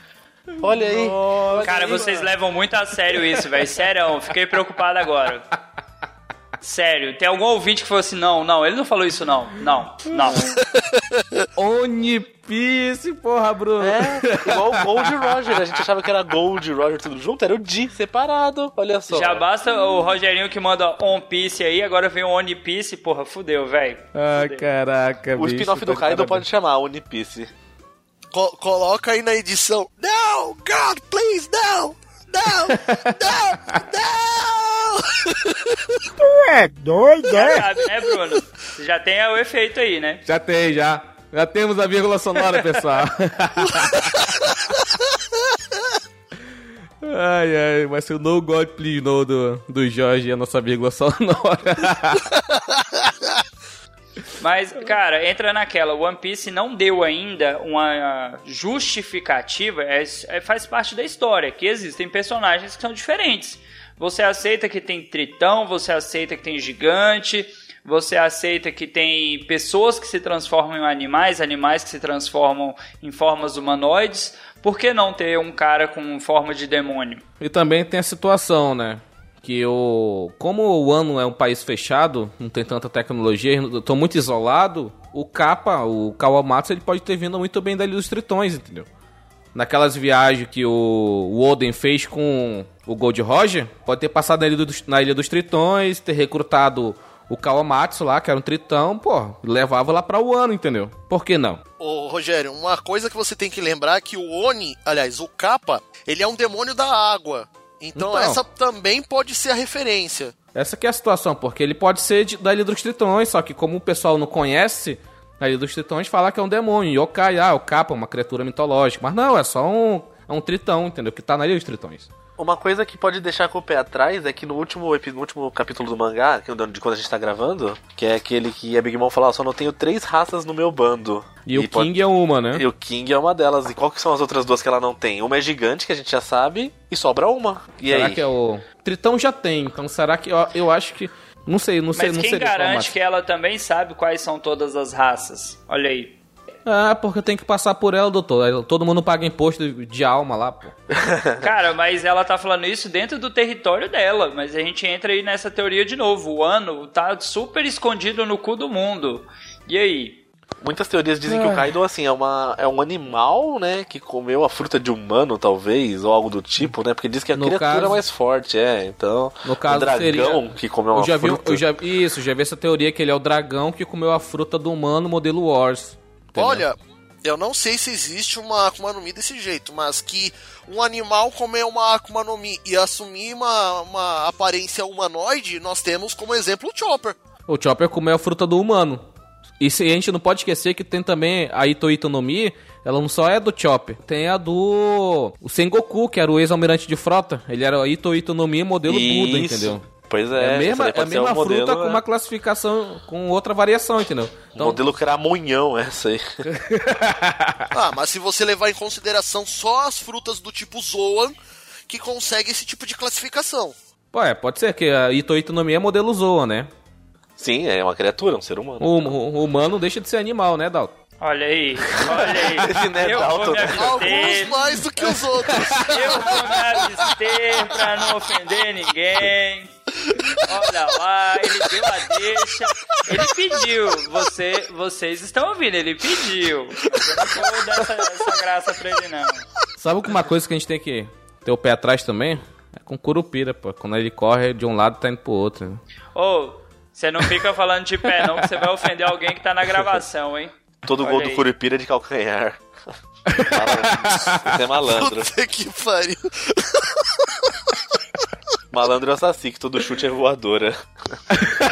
Olha aí. olha Cara, aí. vocês levam muito a sério isso, velho. Sério, fiquei preocupado agora. Sério, tem algum ouvinte que falou assim: não, não, ele não falou isso, não. Não, não. One Piece, porra, Bruno. É, igual o Gold Roger. A gente achava que era Gold Roger tudo junto, era o D separado. Olha só. Já basta o Rogerinho que manda One Piece aí, agora vem o One Piece, porra, fudeu, velho. Ai, caraca, O spin-off do Kaido pode chamar One Piece. Co- coloca aí na edição. No, God, please, no! No! No! No! Sabe, né, Bruno? Já tem o efeito aí, né? Já tem, já. Já temos a vírgula sonora, pessoal. ai, ai, vai ser o No God Please No do, do Jorge, a nossa vírgula sonora. Mas, cara, entra naquela. One Piece não deu ainda uma justificativa, é, é- faz parte da história, que existem personagens que são diferentes. Você aceita que tem tritão, você aceita que tem gigante, você aceita que tem pessoas que se transformam em animais, animais que se transformam em formas humanoides. Por que não ter um cara com forma de demônio? E também tem a situação, né? Que o. Como o ano é um país fechado, não tem tanta tecnologia, eu tô muito isolado, o Kappa, o Kawamatsu, ele pode ter vindo muito bem dali dos tritões, entendeu? naquelas viagens que o, o Oden fez com o Gold Roger, pode ter passado na Ilha, dos, na Ilha dos Tritões, ter recrutado o Kawamatsu lá, que era um tritão, pô, levava lá pra Wano, entendeu? Por que não? Ô, Rogério, uma coisa que você tem que lembrar é que o Oni, aliás, o Kappa, ele é um demônio da água. Então, Então. essa também pode ser a referência. Essa que é a situação, porque ele pode ser de- da Ilha dos Tritões, só que como o pessoal não conhece a Ilha dos Tritões, fala que é um demônio. Yokai, ah, o Kappa, uma criatura mitológica. Mas não, é só um, é um tritão, entendeu? Que tá na Ilha dos Tritões. Uma coisa que pode deixar com o pé atrás é que no último, no último capítulo do mangá, que é o de quando a gente tá gravando, que é aquele que a Big Mom fala, "Ó, só não tenho três raças no meu bando. E, o pode- King é uma, né? E o King é uma delas. E qual que são as outras duas que ela não tem? Uma é gigante, que a gente já sabe, e sobra uma. E será aí? que é o... Tritão já tem, então será que... Eu, eu acho que... Não sei, não sei, Mas não quem seria garante traumático. que ela também sabe quais são todas as raças? Olha aí. Ah, porque tem que passar por ela, doutor. Todo mundo paga imposto de, alma lá, pô. Cara, mas ela tá falando isso dentro do território dela. Mas a gente entra aí nessa teoria de novo. O ano tá super escondido no cu do mundo. E aí? Muitas teorias dizem que o Kaido, assim, é, uma, é um animal, né, que comeu a fruta de humano, talvez, ou algo do tipo, né, porque diz que a No criatura caso- mais forte, é, então... No caso o dragão seria- que comeu uma Eu já vi, fruta... eu já, isso, já vi essa teoria que ele é o dragão que comeu a fruta do humano modelo Wars. Entendeu? Olha, eu não sei se existe uma Akuma no Mi desse jeito, mas que um animal comer uma Akuma no Mi e assumir uma, uma aparência humanoide, nós temos como exemplo o Chopper. O Chopper comeu a fruta do humano. E se- a gente não pode esquecer que tem também a Ito Ito no Mi, ela não só é do Chopper, tem a do o Sengoku, que era o ex-almirante de frota. Ele era o Ito Ito no Mi modelo Buda, Isso. entendeu? Pois É, é, a mesma, é a mesma um modelo, fruta com né? uma classificação, com outra variação, entendeu? Então, modelo cramunhão, essa aí. Ah, mas se você levar em consideração só as frutas do tipo Zoan, que consegue esse tipo de classificação. pô, é, pode ser que a Ito Ito no Mi é modelo Zoa, né? Sim, é uma criatura, um ser humano. O, o- o humano deixa de ser animal, né, Dalton? Olha aí. Olha aí. Esse não é eu Dalton, vou me né? Alguns mais do que os outros. Eu vou me abster pra não ofender ninguém. Olha lá, ele deu a deixa. Ele pediu. Você, vocês estão ouvindo, ele pediu. Eu não vou dar essa, essa graça pra ele, não. Sabe uma coisa que a gente tem que ter o pé atrás também? É com curupira, pô. Quando ele corre de um lado, tá indo pro outro. Ô, você não fica falando de pé, não, que você vai ofender alguém que tá na gravação, hein? Todo Olha gol do aí. Curupira é de calcanhar. Esse é malandro. Puta que pariu. Malandro é o Saci, que todo chute é voadora.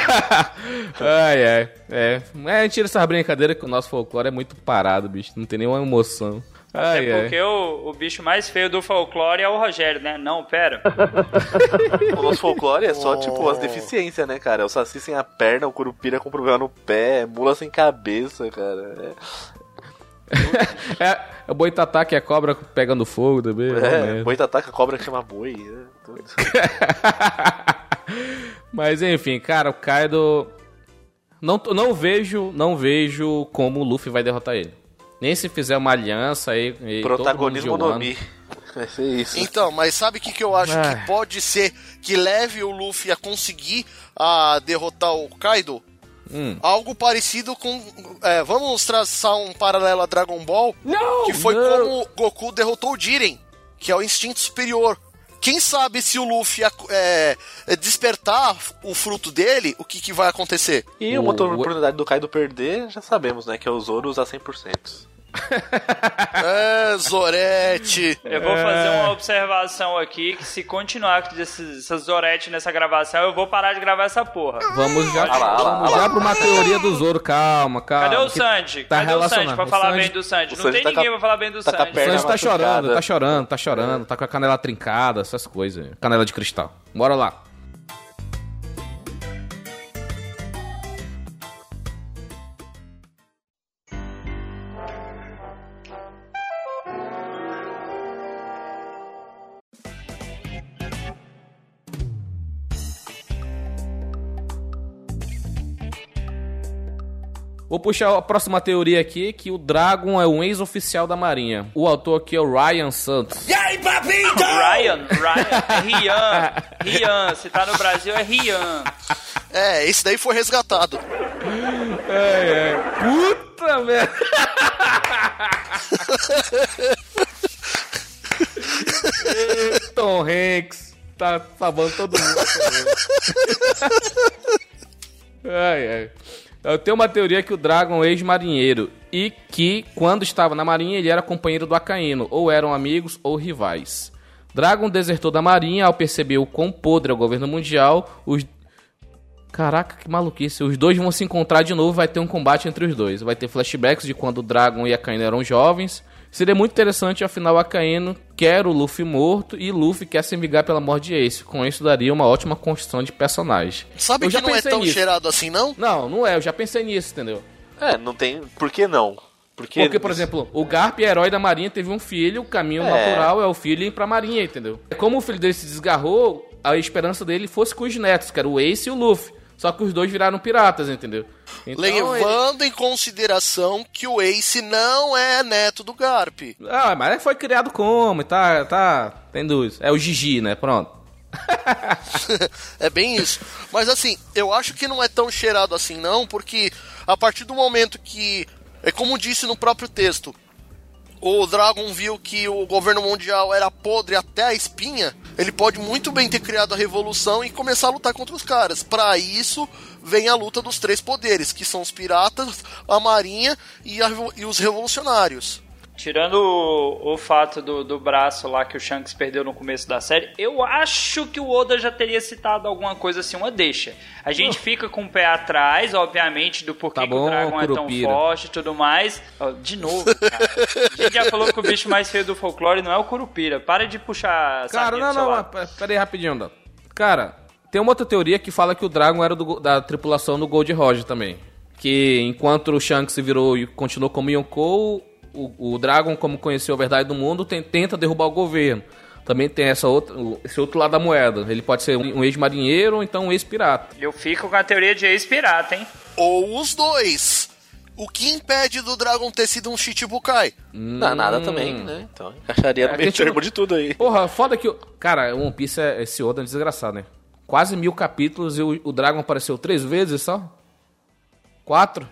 Ai, ai. É. É, a gente tira essa brincadeira que o nosso folclore é muito parado, bicho. Não tem nenhuma emoção. Ai, É ai. porque o, o bicho mais feio do folclore é o Rogério, né? Não, pera. O nosso folclore é só, tipo, as deficiências, né, cara? É o Saci sem a perna, o Curupira com problema no pé, é mula sem cabeça, cara. É, é o boitatá que é cobra pegando fogo também. É, é merda. boi ataca cobra que chama boi. né? Tudo. Mas enfim, cara, o Kaido. Não, não vejo, não vejo como o Luffy vai derrotar ele. Nem se fizer uma aliança aí. e todo Protagonismo no. Mi. Vai ser isso. Então, mas sabe o que, que eu acho Ah. que pode ser que leve o Luffy a conseguir a derrotar o Kaido? Hum. Algo parecido com. é, vamos traçar um paralelo a Dragon Ball? Não! Que foi não. como Goku derrotou o Jiren, que é o instinto superior. Quem sabe se o Luffy é, é, despertar o fruto dele, o que, que vai acontecer? E uma o- oportunidade do Kaido perder, já sabemos, né? Que é o Zoro usar 100%. É, Zorete. Eu vou fazer uma observação aqui, que se continuar com esses- essas Zorete nessa gravação, eu vou parar de gravar essa porra. Vamos já, Olha lá, lá, vamos olha já lá. pra uma teoria do Zoro. Calma, calma. Cadê o Que Sandy? tá Cadê o Sandy pra falar Sandy- bem do Sandy? Não Sandy tem tá ninguém pra falar bem do tá Sandy. O Sanji tá chorando, tá chorando, tá chorando, tá com a canela trincada, essas coisas. Canela de cristal. Bora lá. Vou puxar a próxima teoria aqui, que o Dragon é um ex-oficial da Marinha. O autor aqui é o Ryan Santos. Ryan, Ryan, é Rian. Rian, se tá no Brasil é Rian. É, esse daí foi resgatado. Puta merda! Tom Hanks tá salvando todo mundo. ai, ai. Eu tenho uma teoria que o Dragon é ex-marinheiro e que, quando estava na marinha, ele era companheiro do Acaíno, ou eram amigos ou rivais. Dragon desertou da marinha ao perceber o quão podre é o governo mundial. Os... Caraca, que maluquice. Os dois vão se encontrar de novo vai ter um combate entre os dois. Vai ter flashbacks de quando o Dragon e Acaíno eram jovens. Seria muito interessante, afinal, Akainu quer o Luffy morto e Luffy quer se vingar pela morte de Ace. Com isso, daria uma ótima construção de personagem. Sabe Eu que já não é tão nisso. cheirado assim, não? Não, não é. Eu já pensei nisso, entendeu? É, não tem. Por que não? Porque, Porque, por exemplo, o Garp, herói da marinha, teve um filho, o caminho É. natural é o filho ir pra marinha, entendeu? Como o filho dele se desgarrou, a esperança dele fosse com os netos, que era o Ace e o Luffy. Só que os dois viraram piratas, entendeu? Então, ele- Levando em consideração que o Ace não é neto do Garp. Ah, mas foi criado como? Tá, tá. Tem dúvidas. É o Gigi, né? Pronto. é bem isso. Mas assim, eu acho que não é tão cheirado assim não, porque a partir do momento que, é como disse no próprio texto, o Dragon viu que o governo mundial era podre até a espinha, ele pode muito bem ter criado a revolução e começar a lutar contra os caras. Para isso vem a luta dos três poderes, que são os piratas, a marinha e, a e os revolucionários. Tirando o, o fato do, do braço lá que o Shanks perdeu no começo da série, eu acho que o Oda já teria citado alguma coisa assim, uma deixa. A gente fica com o pé atrás, obviamente, do porquê Tá que o bom, Dragon é tão forte e tudo mais. De novo, cara. A gente já falou que o bicho mais feio do folclore não é o Curupira. Para de puxar Cara, não, não, lado. mas pe- pera aí rapidinho, Dan. Cara, tem uma outra teoria que fala que o Dragon era do- da tripulação do Gold Roger também. Que enquanto o Shanks se virou e continuou como Yonkou, o, o Dragon, como conheceu a verdade do mundo, tem- tenta derrubar o governo. Também tem essa outra, esse outro lado da moeda. Ele pode ser um, um ex-marinheiro ou então um ex-pirata. Eu fico com a teoria de ex-pirata, hein? Ou os dois. O que impede do Dragon ter sido um Shichibukai? Não, nada também, né? Então, encaixaria É, no meio termo de tudo aí. Porra, foda que. o- Cara, One Piece é esse Oda é desgraçado, né? Quase mil capítulos e o, o Dragon apareceu três vezes só? Quatro?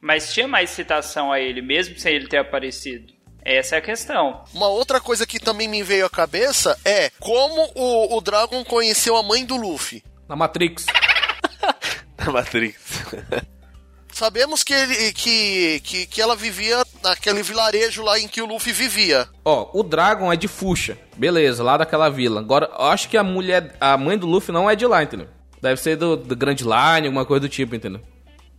Mas tinha mais citação a ele, mesmo sem ele ter aparecido. Essa é a questão. Uma outra coisa que também me veio à cabeça é como o, o Dragon conheceu a mãe do Luffy. Na Matrix. Na Matrix. Sabemos que, ele, que, que, que ela vivia naquele vilarejo lá em que o Luffy vivia. Ó, o Dragon é de Fuxa. Beleza, lá daquela vila. Agora, eu acho que a mulher, a mãe do Luffy não é de lá, entendeu? Deve ser do, do Grand Line, alguma coisa do tipo, entendeu?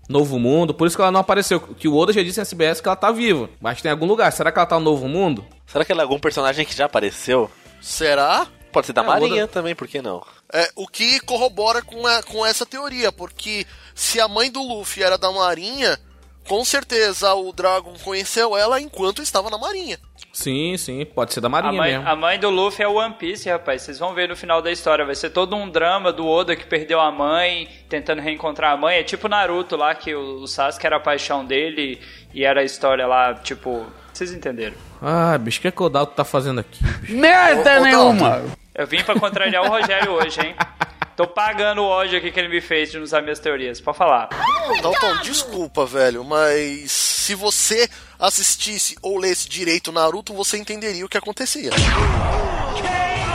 Novo Mundo, por isso que ela não apareceu. Que o Oda já disse em SBS que ela tá viva. Mas tem algum lugar. Será que ela tá no Novo Mundo? Será que ela é algum personagem que já apareceu? Será? Pode ser da É, Marinha Oda- também, por que não? É, o que corrobora com, a- com essa teoria, porque se a mãe do Luffy era da Marinha, com certeza o Dragon conheceu ela enquanto estava na Marinha. Sim, sim, pode ser da A Marinha mãe, mesmo. a mãe do Luffy é o One Piece, rapaz. Vocês vão ver no final da história. Vai ser todo um drama do Oda que perdeu a mãe, tentando reencontrar a mãe. É tipo Naruto lá, que o, Sasuke era a paixão dele e era a história lá, tipo. Vocês entenderam? Ah, bicho, o que, é que o Dalton tá fazendo aqui? Merda nenhuma! Eu vim pra contrariar o Rogério hoje, hein? Tô pagando o ódio aqui que ele me fez de não usar minhas teorias. Pode falar. Dalton, desculpa, velho, mas se você assistisse ou lesse direito Naruto, você entenderia o que acontecia. amor.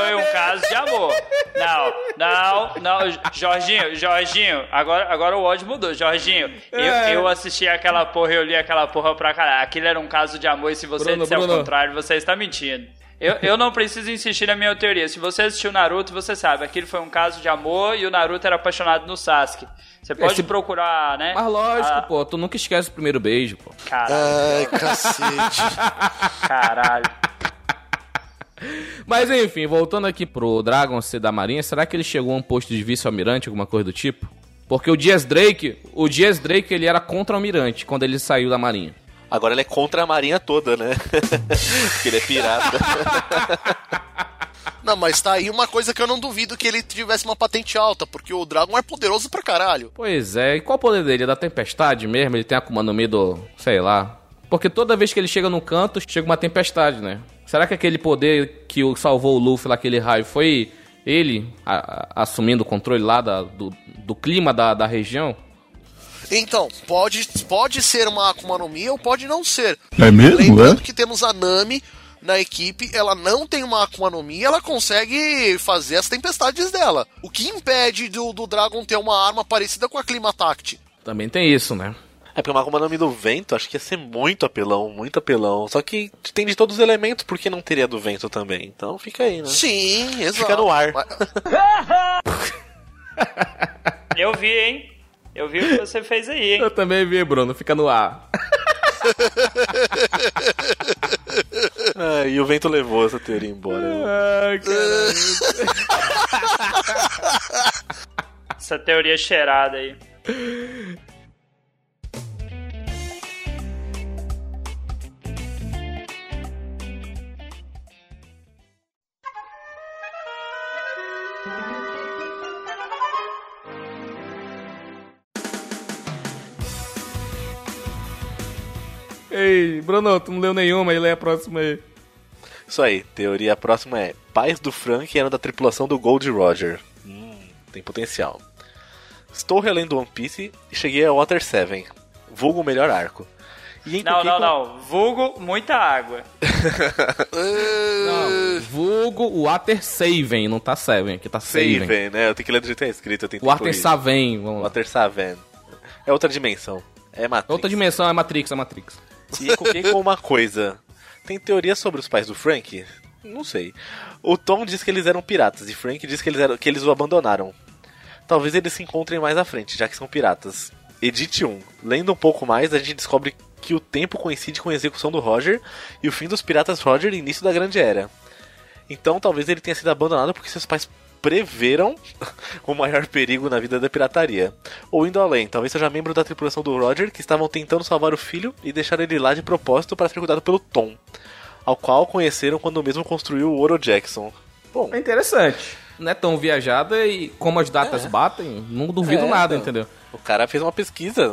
Foi um caso de amor. Não, não, não. Jorginho, Jorginho, agora, agora o ódio mudou. Jorginho, eu, É. eu assisti aquela porra, eu li aquela porra pra caralho. Aquilo era um caso de amor e se você Bruno, disser Bruno. o contrário, você está mentindo. Eu, eu não preciso insistir na minha teoria. Se você assistiu Naruto, você sabe. Aquilo foi um caso de amor e o Naruto era apaixonado no Sasuke. Você pode Esse- procurar, né? Mas lógico, Ah, pô, tu nunca esquece o primeiro beijo, pô. Caralho, Ai, cacete. caralho. Mas enfim, voltando aqui pro Dragon ser da Marinha, será que ele chegou a um posto de vice-almirante, alguma coisa do tipo? Porque o Dias Drake, o Dias Drake ele era contra-almirante quando ele saiu da Marinha. Agora ele é contra a Marinha toda, né? Porque ele é pirata. Não, mas tá aí uma coisa que eu não duvido que ele tivesse uma patente alta, porque o Dragon é poderoso pra caralho. Pois é, e qual o poder dele? É da tempestade mesmo? Ele tem Akuma no Mi do... sei lá. Porque toda vez que ele chega no canto, chega uma tempestade, né? Será que aquele poder que o salvou o Luffy lá, aquele raio, foi ele a- a- assumindo o controle lá da- do, do clima da, da região? Então, pode, pode ser uma Akuma no Mi ou pode não ser. É mesmo, Lembrando que temos a Nami na equipe, ela não tem uma Akuma no Mi, ela consegue fazer as tempestades dela. O que impede do, do Dragon ter uma arma parecida com a Climatact? Também tem isso, né? É porque uma Akuma no Mi do vento, acho que ia ser muito apelão, muito apelão. Só que tem de todos os elementos, por que não teria do vento também? Então fica aí, né? Sim, exato. Fica no ar. Eu vi, hein? Eu vi o que você fez aí, hein? Eu também vi, Bruno. Fica no ar. Ah, e o vento levou essa teoria embora. Ai, caralho. Essa teoria cheirada aí. Ei, Bruno, tu não leu nenhuma, ele lê a próxima aí. Isso aí, teoria próxima é: pais do Frank eram da tripulação do Gold Roger. Hum, tem potencial. Estou relendo One Piece e cheguei a Water 7, vulgo o melhor arco. E Não, não, com- não. Vulgo, muita água. Não, vulgo Water Saven, não tá Seven, aqui tá Saven. Saven, né? Eu tenho que ler do jeito que tá escrito. Eu Water. Saven, vamos lá. Water Saven. É outra dimensão. É Matrix. Outra dimensão é Matrix, é Matrix. E encuquei com uma coisa. Tem teoria sobre os pais do Frank? Não sei. O Tom diz que eles eram piratas e Frank diz que eles, eram, que eles o abandonaram. Talvez eles se encontrem mais à frente, já que são piratas. Edit 1. Lendo um pouco mais, a gente descobre que o tempo coincide com a execução do Roger e o fim dos piratas Roger e início da Grande Era. Então talvez ele tenha sido abandonado porque seus pais preveram o maior perigo na vida da pirataria. Ou indo além, talvez seja membro da tripulação do Roger que estavam tentando salvar o filho e deixar ele lá de propósito para ser cuidado pelo Tom, ao qual conheceram quando o mesmo construiu o Oro Jackson. Bom, É interessante. Não é tão viajada e como as datas batem, não duvido É, nada, então. entendeu? o cara fez uma pesquisa.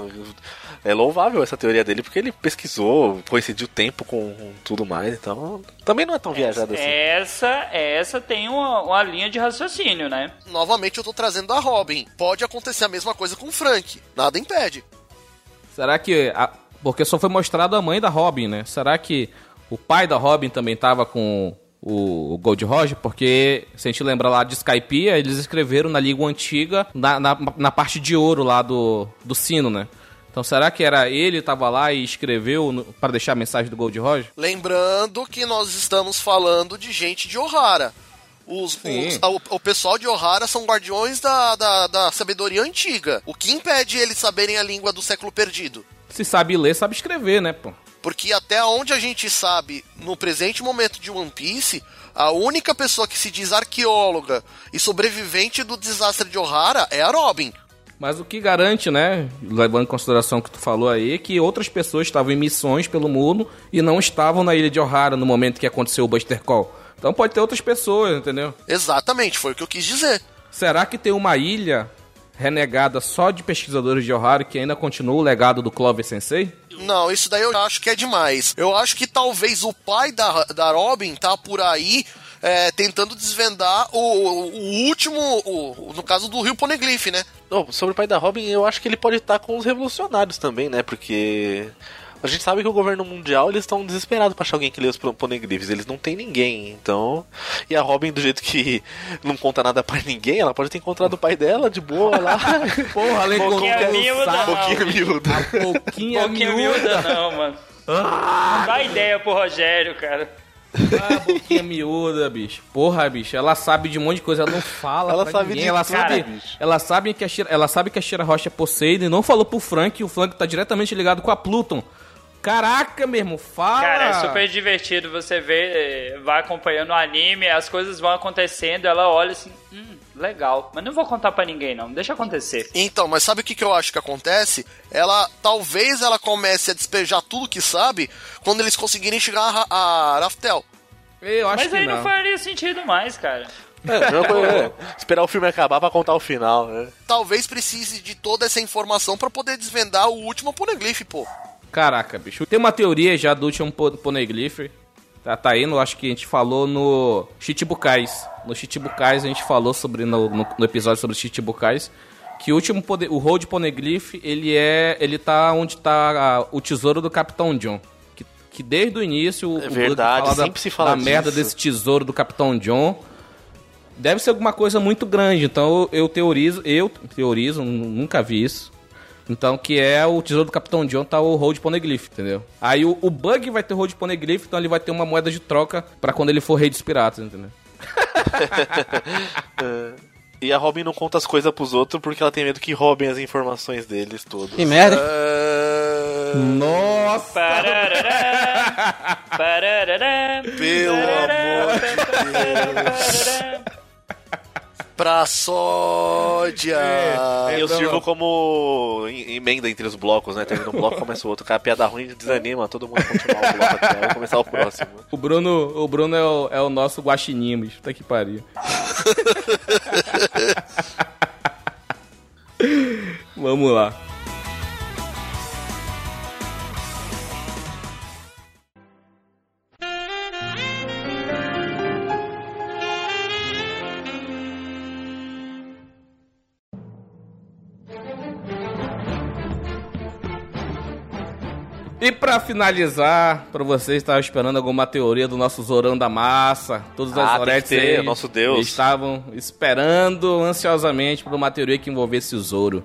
É louvável essa teoria dele porque ele pesquisou, coincidiu o tempo com tudo mais, então também não é tão viajado assim. Essa, essa tem uma, uma linha de raciocínio, né? Novamente eu tô trazendo a Robin. Pode acontecer a mesma coisa com o Frank. Nada impede. Será que. a- Porque só foi mostrado a mãe da Robin, né? Será que o pai da Robin também tava com o o Gold Roger? Porque, se a gente lembra lá de Skypiea, eles escreveram na língua antiga, na, na, na parte de ouro lá do, do sino, né? Então será que era ele tava lá e escreveu pra deixar a mensagem do Gold Roger? Lembrando que nós estamos falando de gente de Ohara. Os, os- o, o pessoal de Ohara são guardiões da, da, da sabedoria antiga. O que impede eles saberem a língua do século perdido? Se sabe ler, sabe escrever, né, pô? Porque até onde a gente sabe, no presente momento de One Piece, a única pessoa que se diz arqueóloga e sobrevivente do desastre de Ohara é a Robin. Mas o que garante, né, levando em consideração o que tu falou aí, que outras pessoas estavam em missões pelo mundo e não estavam na ilha de Ohara no momento que aconteceu o Buster Call. Então pode ter outras pessoas, entendeu? Exatamente, foi o que eu quis dizer. Será que tem uma ilha renegada só de pesquisadores de Ohara que ainda continua o legado do Clover Sensei? Não, isso daí eu acho que é demais. Eu acho que talvez o pai da, da Robin tá por aí é, tentando desvendar o, o último, o- no caso do Rio Poneglyph, né? Não, sobre o pai da Robin, eu acho que ele pode estar com os revolucionários também, né? Porque a gente sabe que o governo mundial eles estão desesperados pra achar alguém que lê os poneglyphs. Eles não têm ninguém, então. E a Robin, do jeito que não conta nada pra ninguém, ela pode ter encontrado o pai dela de boa lá. Porra, além Pouquinha miúda. Pouquinho miúdo. Pouquinha, Pouquinha miúda. miúda não, mano. Não dá ideia pro Rogério, cara. Ah, boquinha miúda, bicho. Porra, bicho, ela sabe de um monte de coisa, ela não fala Ela sabe ninguém. de ela tudo, sabe, bicho. ela sabe que a Shira, ela sabe que a Shira Rocha é possuída e não falou pro Frank, e o Frank tá diretamente ligado com a Pluton. Caraca, mesmo, fala. Cara, é super divertido você ver, eh, vai acompanhando o anime, as coisas vão acontecendo, ela olha assim, hum, legal. Mas não vou contar pra ninguém, não. Deixa acontecer. Então, mas sabe o que, que eu acho que acontece? Ela, talvez ela comece a despejar tudo que sabe quando eles conseguirem chegar a, a Raftel. Eu acho Mas que aí não. não. faria sentido mais, cara. É, é, esperar o filme acabar pra contar o final, né? Talvez precise de toda essa informação pra poder desvendar o último Poneglyph, pô. Caraca, bicho. Tem uma teoria já do último po- Poneglyph. Tá, tá aí, no, acho que a gente falou no Chichibukais. No Chichibukais a gente falou sobre no, no- no episódio sobre Chichibukais que o último pode- o Road Poneglyph, ele é ele tá onde tá ah, o tesouro do Capitão John, que, que desde o início o É Bug verdade, fala da- sempre se fala da merda disso. desse tesouro do Capitão John. Deve ser alguma coisa muito grande, então eu, eu teorizo, eu teorizo, nu- nunca vi isso. Então, que é o tesouro do Capitão John, tá o Road Poneglyph, entendeu? Aí o, o Bug vai ter o Road Poneglyph, então ele vai ter uma moeda de troca pra quando ele for rei dos piratas, entendeu? E a Robin não conta as coisas pros outros porque ela tem medo que roubem as informações deles todos. Que merda. É, Nossa! Pararará, pararará, Pelo amor de pararará. Pra sódia. É, eu então, sirvo como em- emenda entre os blocos, né? Termina um bloco, começa o outro. Cara, a piada ruim desanima, todo mundo continuar o bloco até começar o próximo. O Bruno, o Bruno é, o, é o nosso guaxinimos. Puta que pariu. Vamos lá. E pra finalizar, pra vocês estavam esperando alguma teoria do nosso Zorão da Massa, todos os Ah, Zoretes aí nosso Deus. estavam esperando ansiosamente por uma teoria que envolvesse o Zoro.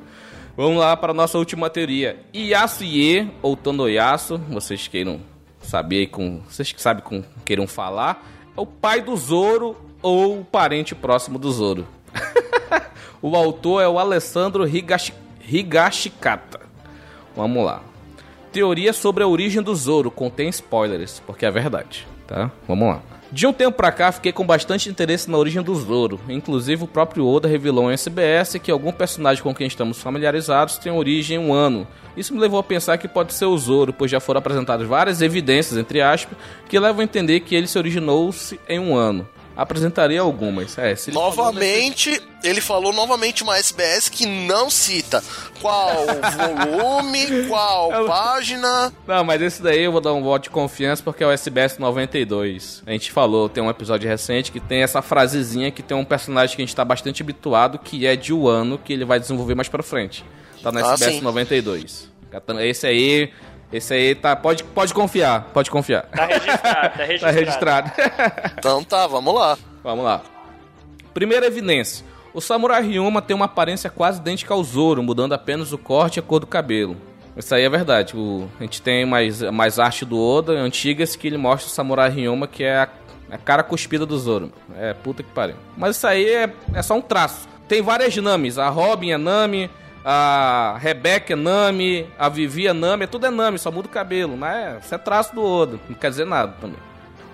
Vamos lá para a nossa última teoria. Yasuye, ou Tonoyasu, vocês queiram saber com. Vocês que sabem com queiram falar, é o pai do Zoro ou o parente próximo do Zoro. o autor é o Alessandro Higashi, Higashikata. Vamos lá. Teoria sobre a origem do Zoro contém spoilers, porque é verdade, tá? Vamos lá. De um tempo pra cá, fiquei com bastante interesse na origem do Zoro. Inclusive, o próprio Oda revelou em SBS que algum personagem com quem estamos familiarizados tem origem em um ano. Isso me levou a pensar que pode ser o Zoro, pois já foram apresentadas várias evidências, entre aspas, que levam a entender que ele se originou-se em um ano. Apresentarei algumas. É, se ele falou Novamente, ele falou novamente uma SBS que não cita qual volume, qual Eu- página. Não, mas esse daí eu vou dar um voto de confiança porque é o SBS 92. A gente falou, tem um episódio recente que tem essa frasezinha que tem um personagem que a gente tá bastante habituado, que é de Wano, que ele vai desenvolver mais pra frente. Tá no Ah, SBS sim. 92. Esse aí, esse aí tá, pode, pode confiar, pode confiar. Tá registrado, tá Tá registrado. registrado. Então tá, vamos lá. Vamos lá. Primeira evidência. O Samurai Ryuma tem uma aparência quase idêntica ao Zoro, mudando apenas o corte e a cor do cabelo. Isso aí é verdade. O- a gente tem mais, mais arte do Oda, antigas, que ele mostra o Samurai Ryuma, que é a, a cara cuspida do Zoro. É, puta que pariu. Mas isso aí é, é só um traço. Tem várias Namis. A Robin é Nami, a Rebecca é Nami, a Vivi é. Tudo é Nami, só muda o cabelo. Mas isso é traço do Oda. Não quer dizer nada também.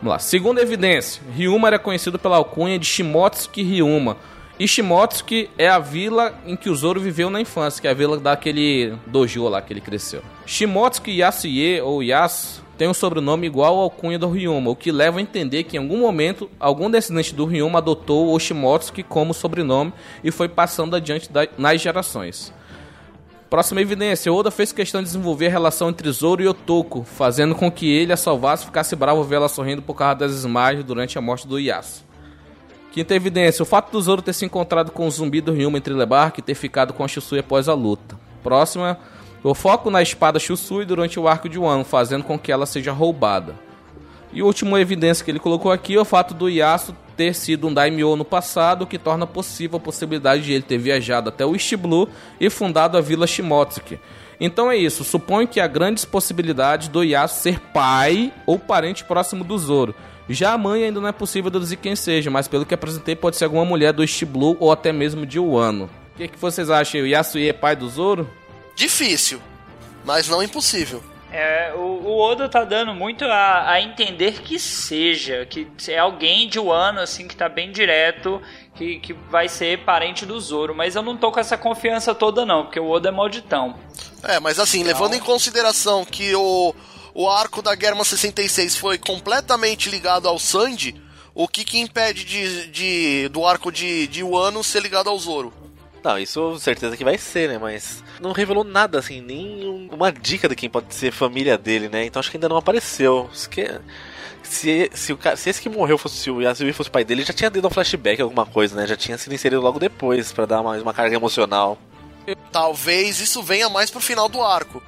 Vamos lá. Segunda evidência. Ryuma era conhecido pela alcunha de Shimotsuki Ryuma. E Shimotsuki é a vila em que o Zoro viveu na infância, que é a vila daquele dojo lá que ele cresceu. Shimotsuki Yasuye, ou Yasu, tem um sobrenome igual ao alcunha do Ryuma, o que leva a entender que em algum momento algum descendente do Ryuma adotou o Shimotsuki como sobrenome e foi passando adiante nas gerações. Próxima evidência, Oda fez questão de desenvolver a relação entre Zoro e Otoko, fazendo com que ele a salvasse e ficasse bravo ver ela sorrindo por causa das imagens durante a morte do Yasuo. Quinta evidência, o fato do Zoro ter se encontrado com o zumbi do Ryuma entre Lebark e ter ficado com a Shusui após a luta. Próxima, o foco na espada Shusui durante o arco de Wano, fazendo com que ela seja roubada. E a última evidência que ele colocou aqui é o fato do Yasuo ter sido um daimyo no passado, o que torna possível a possibilidade de ele ter viajado até o East Blue e fundado a Vila Shimotsuki. Então é isso, suponho que há grandes possibilidades do Yasuo ser pai ou parente próximo do Zoro. Já a mãe ainda não é possível deduzir quem seja, mas pelo que apresentei pode ser alguma mulher do East Blue ou até mesmo de Wano. O que, que vocês acham? O Yasuye é pai do Zoro? Difícil, mas não impossível. É, o, o Oda tá dando muito a, a entender que seja, que é alguém de Wano, assim, que tá bem direto, que, que vai ser parente do Zoro. Mas eu não tô com essa confiança toda, não, porque o Oda é malditão. É, mas assim, levando em consideração que o, o arco da Guerra 66 foi completamente ligado ao Sandy, o que que impede de, de- do arco de, de Wano ser ligado ao Zoro? Não, isso certeza que vai ser, né? Mas não revelou nada, assim, nem um- uma dica de quem pode ser família dele, né? Então acho que ainda não apareceu. Isso que- Se, se, o cara, se esse que morreu fosse se o Yasui fosse o pai dele, já tinha dado um flashback, alguma coisa, né? Já tinha sido inserido logo depois, pra dar mais uma carga emocional. Talvez isso venha mais pro final do arco.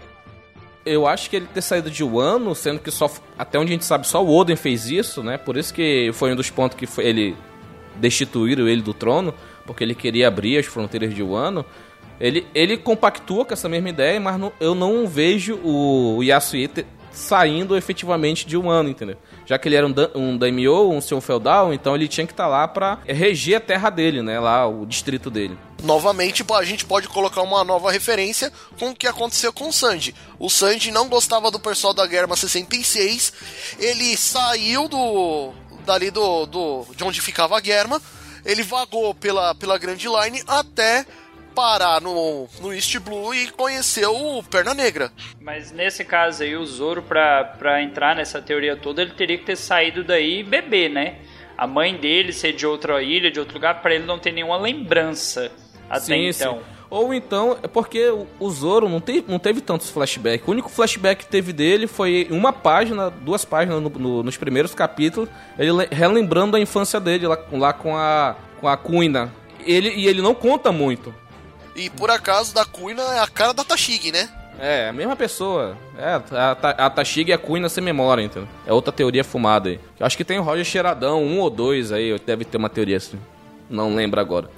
eu acho que ele ter saído de Wano, sendo que só até onde a gente sabe só o Oden fez isso, né? Por isso que foi um dos pontos que foi, ele destituíram ele do trono, porque ele queria abrir as fronteiras de Wano. Ele, ele compactua com essa mesma ideia, mas não, eu não vejo o, o saindo efetivamente de um ano, entendeu? Já que ele era um, um daimyo, um senhor feudal, então ele tinha que estar lá pra reger a terra dele, né? Lá, o distrito dele. Novamente, a gente pode colocar uma nova referência com o que aconteceu com o Sanji. O Sanji não gostava do pessoal da Guerra 66, ele saiu do dali do, do de onde ficava a Guerma, ele vagou pela, pela Grand Line até parar no, no East Blue e conheceu o Perna Negra. Mas nesse caso aí, o Zoro, pra, pra entrar nessa teoria toda, ele teria que ter saído daí e beber, né? A mãe dele ser de outra ilha, de outro lugar, pra ele não ter nenhuma lembrança até então. Ou então, é porque o- Zoro não, te, não teve tantos flashbacks. O único flashback que teve dele foi uma página, duas páginas no- no- nos primeiros capítulos, ele le- relembrando a infância dele lá, lá com a com a Kuina. Ele, e ele não conta muito. E por acaso, da Kuina é a cara da Tashigi, né? É, a mesma pessoa. É, a, Ta- a Tashigi e a Kuina sem memória, entendeu? É outra teoria fumada aí. Eu acho que tem o Roger Cheiradão, um ou dois aí, deve ter uma teoria assim. Não lembro agora.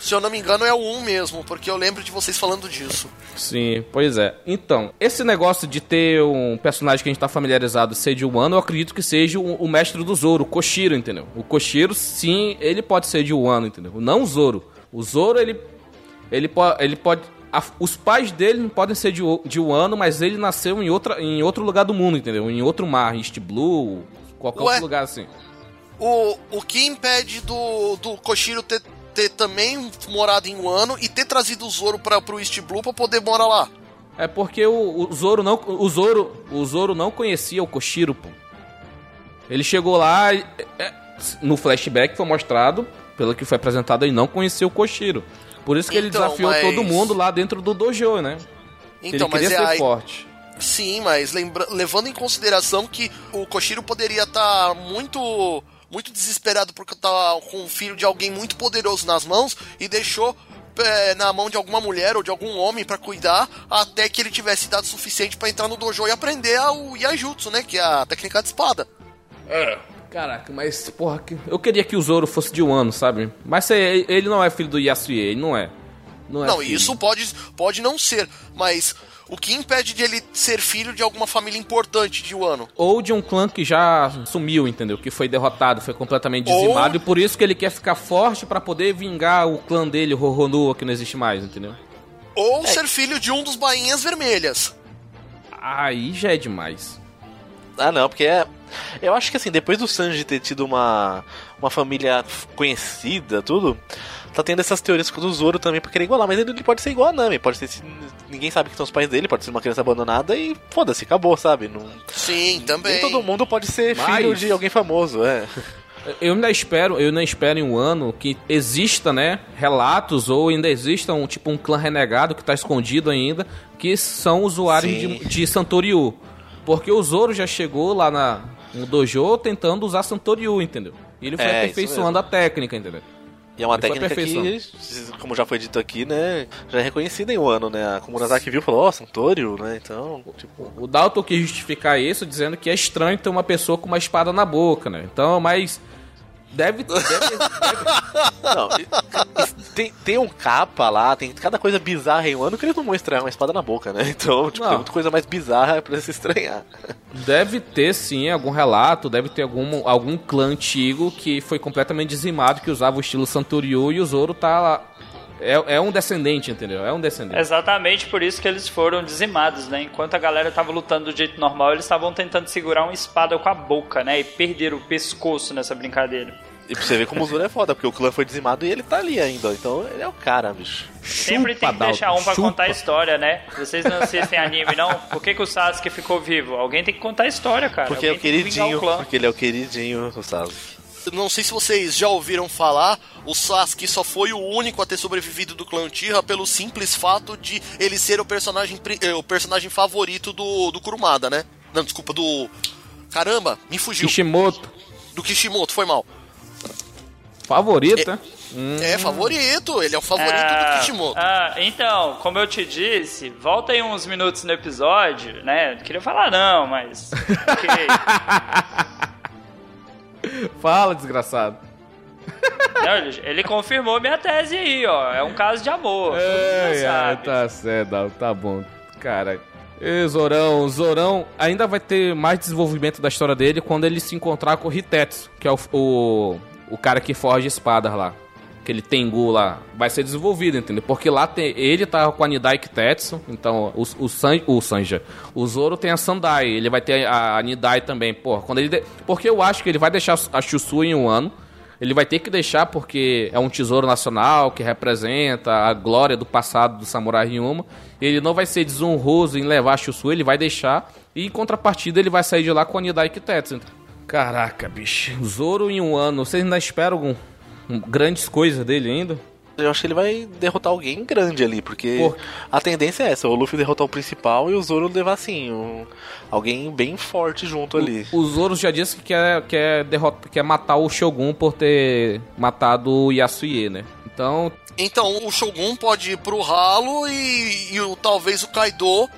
Se eu não me engano, é o 1 mesmo, porque eu lembro de vocês falando disso. Sim, pois é. Então, esse negócio de ter um personagem que a gente tá familiarizado ser de Wano, eu acredito que seja o, o mestre do Zoro, o Koshiro, entendeu? O Koshiro, sim, ele pode ser de Wano, entendeu? Não o Zoro. O Zoro, ele, ele, po ele pode... a- os pais dele podem ser de, de Wano, mas ele nasceu em, outra, em outro lugar do mundo, entendeu? Em outro mar, East Blue, qualquer Ué? outro lugar assim. O, o que impede do, do Koshiro ter, ter também morado em Wano e ter trazido o Zoro para pro East Blue pra poder morar lá? É porque o, o Zoro não o Zoro, o Zoro não conhecia o Koshiro, pô. Ele chegou lá é, no flashback foi mostrado, pelo que foi apresentado, ele não conhecia o Koshiro. Por isso que ele Então, desafiou mas- todo mundo lá dentro do dojo, né? Então, ele mas queria é ser aí. forte. Sim, mas lembra, levando em consideração que o Koshiro poderia estar muito muito desesperado porque tá com o filho de alguém muito poderoso nas mãos e deixou é, na mão de alguma mulher ou de algum homem pra cuidar até que ele tivesse idade suficiente pra entrar no dojo e aprender a- o Yajutsu, né, que é a técnica de espada. Caraca, mas porra, eu queria que o Zoro fosse de um ano, sabe? Mas se- ele não é filho do Yasuie, ele não é. Não, é Não, filho. isso pode, pode não ser, mas o que impede de ele ser filho de alguma família importante de Wano? Ou de um clã que já sumiu, entendeu? Que foi derrotado, foi completamente Ou- dizimado. E por isso que ele quer ficar forte pra poder vingar o clã dele, o Roronua, que não existe mais, entendeu? Ou ser filho de um dos bainhas vermelhas. Aí já é demais. Ah, não, porque é. Eu acho que assim, depois do Sanji ter tido uma, uma família conhecida, tudo, tá tendo essas teorias do Zoro também pra querer igualar, mas ele pode ser igual a Nami, pode ser. se- Ninguém sabe que são os pais dele, pode ser uma criança abandonada e foda-se, acabou, sabe? Não, Sim, também. nem todo mundo pode ser Mas- filho de alguém famoso, é. Eu ainda espero, eu ainda espero em um ano que exista, né, relatos ou ainda exista um tipo um clã renegado que tá escondido ainda, que são usuários Sim. de, de Santoriu. Porque o Zoro já chegou lá na, no dojo tentando usar Santoriu, entendeu? E ele foi É, aperfeiçoando a técnica, entendeu? E é uma Ele técnica que, como já foi dito aqui, né, já é reconhecida em um ano, né? A Komunazaki viu e falou, ó, Santorio, né? Então, tipo, O Dalton quis justificar isso dizendo que é estranho ter uma pessoa com uma espada na boca, né? Então, mas deve, deve, Não, e- e tem, tem um capa lá, tem cada coisa bizarra em um ano que eles não vão estranhar uma espada na boca, né? Então, tipo, Não. tem muita coisa mais bizarra pra se estranhar. deve ter sim algum relato, deve ter algum, algum clã antigo que foi completamente dizimado, que usava o estilo Santoriu e o Zoro tá lá. É, é um descendente, entendeu? É um descendente. Exatamente por isso que eles foram dizimados, né? Enquanto a galera tava lutando do jeito normal, eles estavam tentando segurar uma espada com a boca, né? E perderam o pescoço nessa brincadeira. E pra você ver como o Zoro é foda, porque o clã foi dizimado e ele tá ali ainda. Então, ele é o cara, bicho. Sempre tem que Dalton, deixar um pra chupa. contar a história, né? Vocês não assistem anime, não? Por que, que o Sasuke ficou vivo? Alguém tem que contar a história, cara. Porque é o Alguém que vingar queridinho, o clã. porque ele é o queridinho do Sasuke. Não sei se vocês já ouviram falar, o Sasuke só foi o único a ter sobrevivido do clã Uchiha pelo simples fato de ele ser o personagem, eh, o personagem favorito do, do Kurumada, né? Não, desculpa, do... Caramba, me fugiu. Kishimoto. Do Kishimoto, foi mal. Favorita? É favorito, ele é o favorito do Kishimoto. ah, então, como eu te disse, volta aí uns minutos no episódio, né? Não queria falar não, mas. ok. Fala, desgraçado. Não, ele, confirmou minha tese aí, ó. É um caso de amor. É, é, tá certo, tá bom. Cara, e Zorão, Zorão ainda vai ter mais desenvolvimento da história dele quando ele se encontrar com o Hitetsu, que é o, o, o cara que forja espadas lá. Aquele Tengu lá. Vai ser desenvolvido, entendeu? Porque lá tem, ele tá com a Nidai Kitetsu, então o, o, San, o Sanja. O Zoro tem a Sandai, ele vai ter a, a Nidai também. Porra, quando ele. de- porque eu acho que ele vai deixar a Chusu em um ano. Ele vai ter que deixar porque é um tesouro nacional que representa a glória do passado do samurai Ryuma. Ele não vai ser desonroso em levar a Chusu, ele vai deixar. E em contrapartida ele vai sair de lá com a Nidai Kitetsu. Caraca, bicho. Zoro em um ano. Vocês ainda esperam algum- um- grandes coisas dele ainda? Eu acho que ele vai derrotar alguém grande ali, porque Por- a tendência é essa, o Luffy derrotar o principal e o Zoro levar assim, um- alguém bem forte junto ali. O Zoro já disse que quer, quer, derrota, quer matar o Shogun por ter matado o Yasuye, né? Então, Então o Shogun pode ir pro ralo e, e o, talvez o Kaido,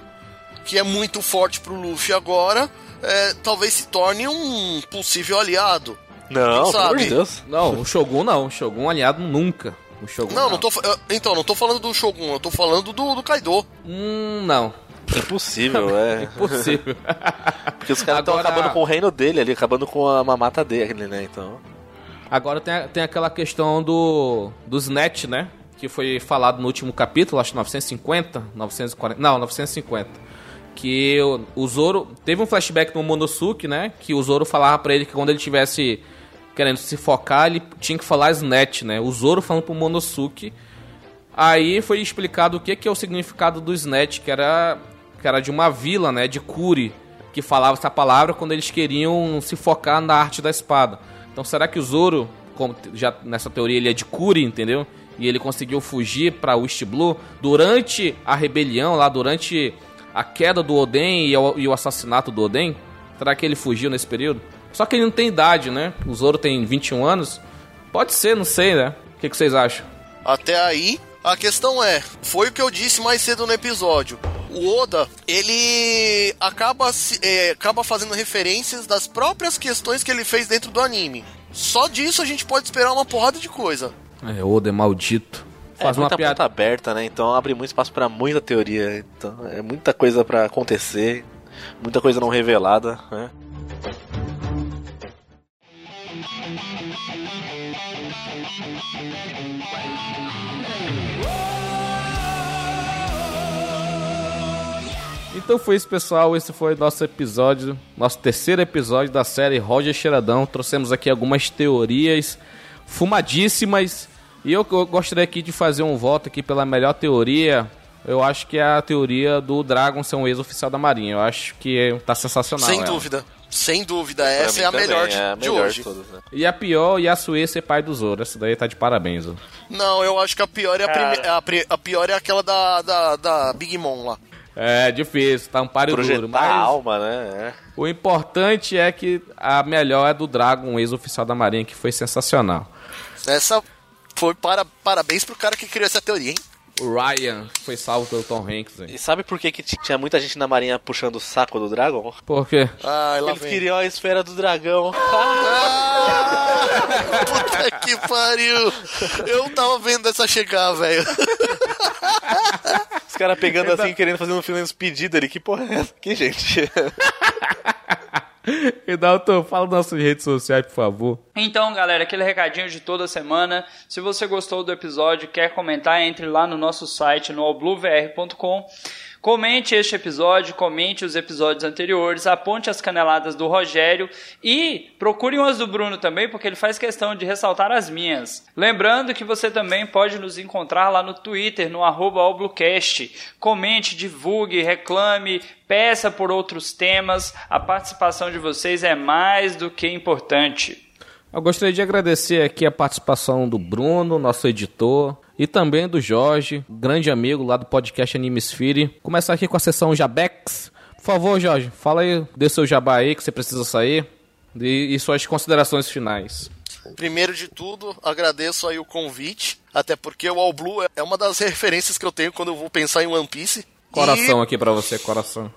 que é muito forte pro Luffy agora, é, talvez se torne um possível aliado. Não, pelo amor de sabe? Deus. não, o Shogun não. O Shogun aliado nunca. O Shogun Não, não tô. fa- eu- Então, não tô falando do Shogun, eu tô falando do, do Kaido. Hum, não. Impossível, é. Impossível. Porque os caras estão Agora- acabando com o reino dele ali, acabando com a mamata dele, né? Então. Agora tem, a- tem aquela questão do dos net, né? Que foi falado no último capítulo, acho que 950, 940, não, 950. Que o, o Zoro teve um flashback no Monosuke, né? Que o Zoro falava pra ele que quando ele tivesse querendo se focar, ele tinha que falar Snet, né? O Zoro falando pro Monosuke. Aí foi explicado o que, que é o significado do Snet, que era, que era de uma vila, né? De Kuri, que falava essa palavra quando eles queriam se focar na arte da espada. Então será que o Zoro, como já nessa teoria ele é de Kuri, entendeu? E ele conseguiu fugir pra West Blue durante a rebelião, lá durante a queda do Oden e o, e o assassinato do Oden? Será que ele fugiu nesse período? Só que ele não tem idade, né? O Zoro tem 21 anos. Pode ser, não sei, né? O que, que vocês acham? Até aí, a questão é, foi o que eu disse mais cedo no episódio. O Oda, ele acaba, se- é, acaba fazendo referências das próprias questões que ele fez dentro do anime. Só disso a gente pode esperar uma porrada de coisa. É, Oda é maldito. É Faz uma muita piada. ponta aberta, né? Então abre muito espaço pra muita teoria. Então é muita coisa pra acontecer, muita coisa não revelada, né? Então foi isso, pessoal. Esse foi nosso episódio, nosso terceiro episódio da série Roger Cheiradão. Trouxemos aqui algumas teorias fumadíssimas. E eu, eu gostaria aqui de fazer um voto aqui pela melhor teoria. Eu acho que é a teoria do Dragon ser um ex-oficial da Marinha. Eu acho que tá sensacional. Sem ela. dúvida. Sem dúvida, Pra essa é a melhor de, é a de melhor hoje. de todas, né? E a pior, Yasue ser pai do Zoro. Essa daí tá de parabéns. ó. Não, eu acho que a pior é a, prime- a, a pior é aquela da, da, da Big Mom lá. É difícil, tá um páreo Projetar duro. a Mas alma, né? o importante é que a melhor é do Dragon, um ex-oficial da Marinha, que foi sensacional. Essa foi para, parabéns pro cara que criou essa teoria, hein? O Ryan foi salvo pelo Tom Hanks. Hein? E sabe por que, que tinha muita gente na marinha puxando o saco do Dragon? Por quê? Lá Eles vem. queriam a esfera do dragão. Ah, puta que pariu! Eu tava vendo essa chegar, velho. Os caras pegando assim, querendo fazer um filme despedido ali. Que porra é essa aqui, gente? E Dalton, fala nas redes sociais, por favor. Então, galera, aquele recadinho de toda semana. Se você gostou do episódio, quer comentar, entre lá no nosso site no allbluevr.com. Comente este episódio, comente os episódios anteriores, aponte as caneladas do Rogério e procure umas do Bruno também, porque ele faz questão de ressaltar as minhas. Lembrando que você também pode nos encontrar lá no Twitter, no allbluecast. Comente, divulgue, reclame, peça por outros temas. A participação de vocês é mais do que importante. Eu gostaria de agradecer aqui a participação do Bruno, nosso editor, e também do Jorge, grande amigo lá do podcast Animesphere. Começar aqui com a sessão Jabex. Por favor, Jorge, fala aí, dê seu jabá aí que você precisa sair e, e suas considerações finais. Primeiro de tudo, agradeço aí o convite, até porque o All Blue é uma das referências que eu tenho quando eu vou pensar em One Piece. Coração aqui pra você, coração.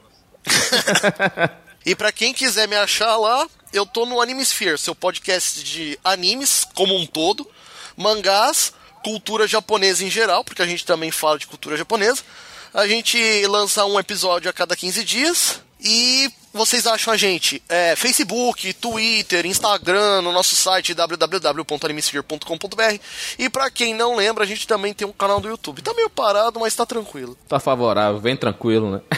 E, para quem quiser me achar lá, eu tô no Animesphere, seu podcast de animes como um todo, mangás, cultura japonesa em geral, porque a gente também fala de cultura japonesa. A gente lança um episódio a cada 15 dias. E vocês acham a gente é, Facebook, Twitter, Instagram, no nosso site www.animesphere.com.br. E para quem não lembra, a gente também tem um canal do YouTube. Tá meio parado, mas tá tranquilo. Tá favorável, vem tranquilo, né?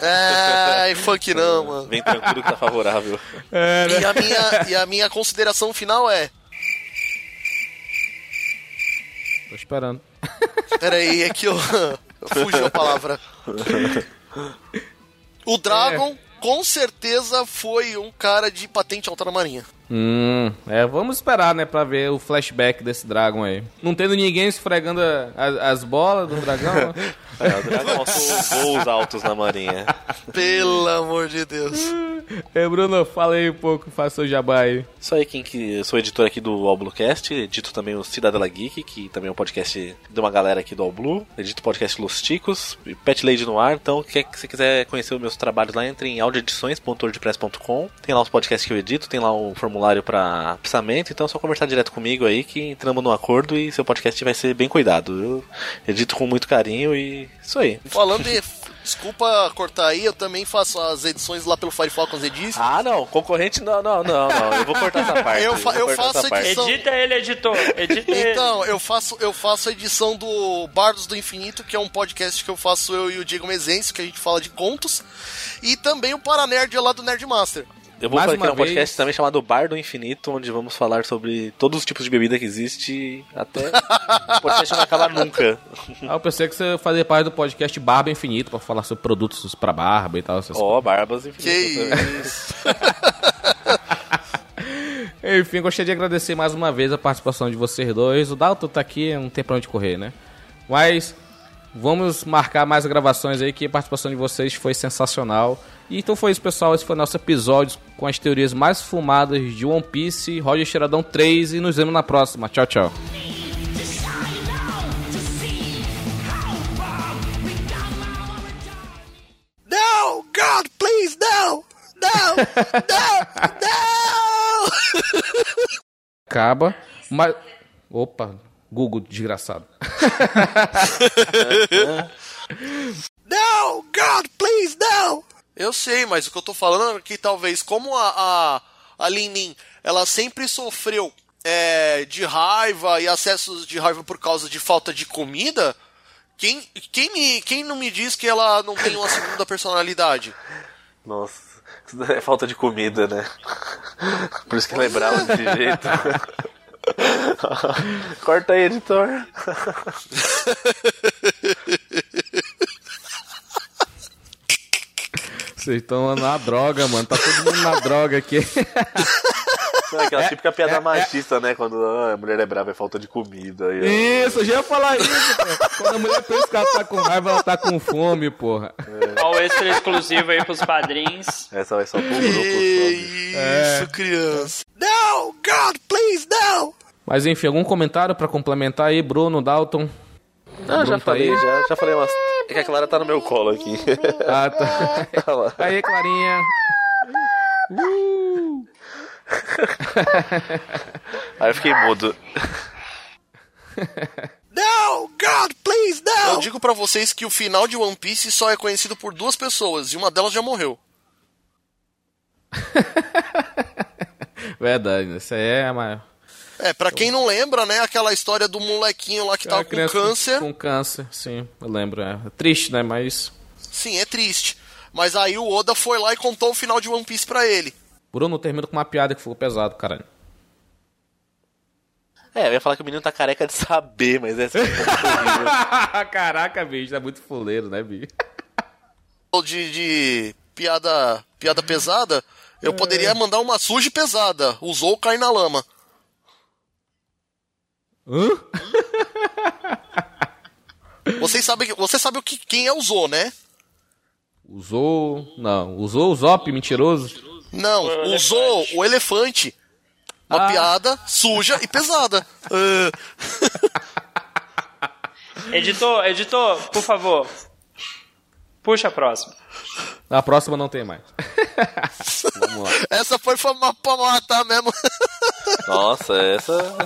É, funk não, mano. Vem tranquilo que tá favorável. E a minha, e a minha consideração final é: Tô esperando. Peraí, é que eu. Fugiu a palavra. O Dragon, com certeza, foi um cara de patente alta na marinha. Hum, é, vamos esperar, né, pra ver o flashback desse dragão aí. Não tendo ninguém esfregando a- a- as bolas do dragão. É, o dragão alçou voos altos na marinha. Pelo amor de Deus. Ei, Bruno, fala aí um pouco, faça o jabá aí. Isso aí, quem que eu sou editor aqui do All Bluecast, edito também o Cidadela Geek, que também é um podcast de uma galera aqui do All Blue, edito o podcast Los Ticos, e Pet Lady no ar, então quer que você quiser conhecer os meus trabalhos lá, entre em audioedições.wordpress.com, tem lá os podcasts que eu edito, tem lá o formulário para pensamento, então é só conversar direto comigo aí que entramos num acordo e seu podcast vai ser bem cuidado. Eu edito com muito carinho e isso aí. Falando de. Desculpa cortar aí, eu também faço as edições lá pelo Firefox Edis. Ah, não, concorrente não, não, não, não, eu vou cortar essa parte. Eu fa- eu cortar faço essa parte. edição. Edita ele, editor. Edita ele. Então, eu faço, eu faço a edição do Bardos do Infinito, que é um podcast que eu faço eu e o Diego Mezencio, que a gente fala de contos. E também o Paranerd lá do Nerdmaster. Eu vou Mais fazer um podcast vez. também chamado Bar do Infinito, onde vamos falar sobre todos os tipos de bebida que existe até o podcast não acabar nunca. Ah, eu pensei que você fazia parte do podcast Barba Infinito pra falar sobre produtos pra barba e tal. Essas Ó, Barbas Que Infinitas. também. isso. Enfim, gostaria de agradecer mais uma vez a participação de vocês dois. O Dalton tá aqui, não tem pra onde correr, né? Mas vamos marcar mais gravações aí, que a participação de vocês foi sensacional. E então foi isso, pessoal. Esse foi o nosso episódio com as teorias mais fumadas de One Piece, Roger Cheiradão 3 e nos vemos na próxima. Tchau, tchau. No, God, please, no! No! No! No! Acaba, mas... Opa, Google, desgraçado. No, God, please, no! Eu sei, mas o que eu tô falando é que talvez, como a, a, a Lin-Nin, ela sempre sofreu é, de raiva e acessos de raiva por causa de falta de comida, quem, quem, me, quem não me diz que ela não tem uma segunda personalidade? Nossa, isso é falta de comida, né? Por isso que lembrava desse jeito. Corta aí, editor. Vocês estão na droga, mano. Tá todo mundo na droga aqui. Não, é aquela típica piada machista, né? Quando ah, a mulher é brava é falta de comida. E, ó, Isso, eu já ia falar isso, pô. Quando a mulher pensa que ela tá com raiva, ela tá com fome, porra. Ó, o extra exclusivo aí pros padrinhos. Essa vai só pro grupo. Isso, criança. No, God, please, no! Mas enfim, algum comentário pra complementar aí, Bruno, Dalton? Ah, já tá falei, aí? já, já falei umas. É que a Clara tá no meu colo aqui. Ah, tá. Aí, Clarinha. Aí eu fiquei mudo. No, God, please, no! Eu digo pra vocês que o final de One Piece só é conhecido por duas pessoas, e uma delas já morreu. Verdade, né? isso aí é a maior. É, pra quem não lembra, né, aquela história do molequinho lá que tava Aquela com câncer. Com câncer, sim, eu lembro. É triste, né? Mas. Sim, é triste. Mas aí o Oda foi lá e contou o final de One Piece pra ele. Bruno termina com uma piada que ficou pesado, caralho. É, eu ia falar que o menino tá careca de saber, mas essa é horrível. Caraca, bicho, tá muito fuleiro, né, bicho? De, de piada, piada pesada, eu poderia mandar uma suja pesada. Usou, cai na lama. Hã? Vocês sabem, você sabe o que, quem é usou, né? Usou. Não, usou o Zop, mentiroso. Não, O usou elefante. o elefante. Uma Ah. piada suja e pesada. Ah, Editor, editor, por favor. Puxa a próxima. A próxima não tem mais. Vamos lá. essa foi pra matar mesmo. Nossa, essa.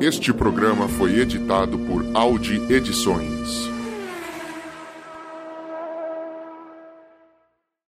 Este programa foi editado por Audi Edições.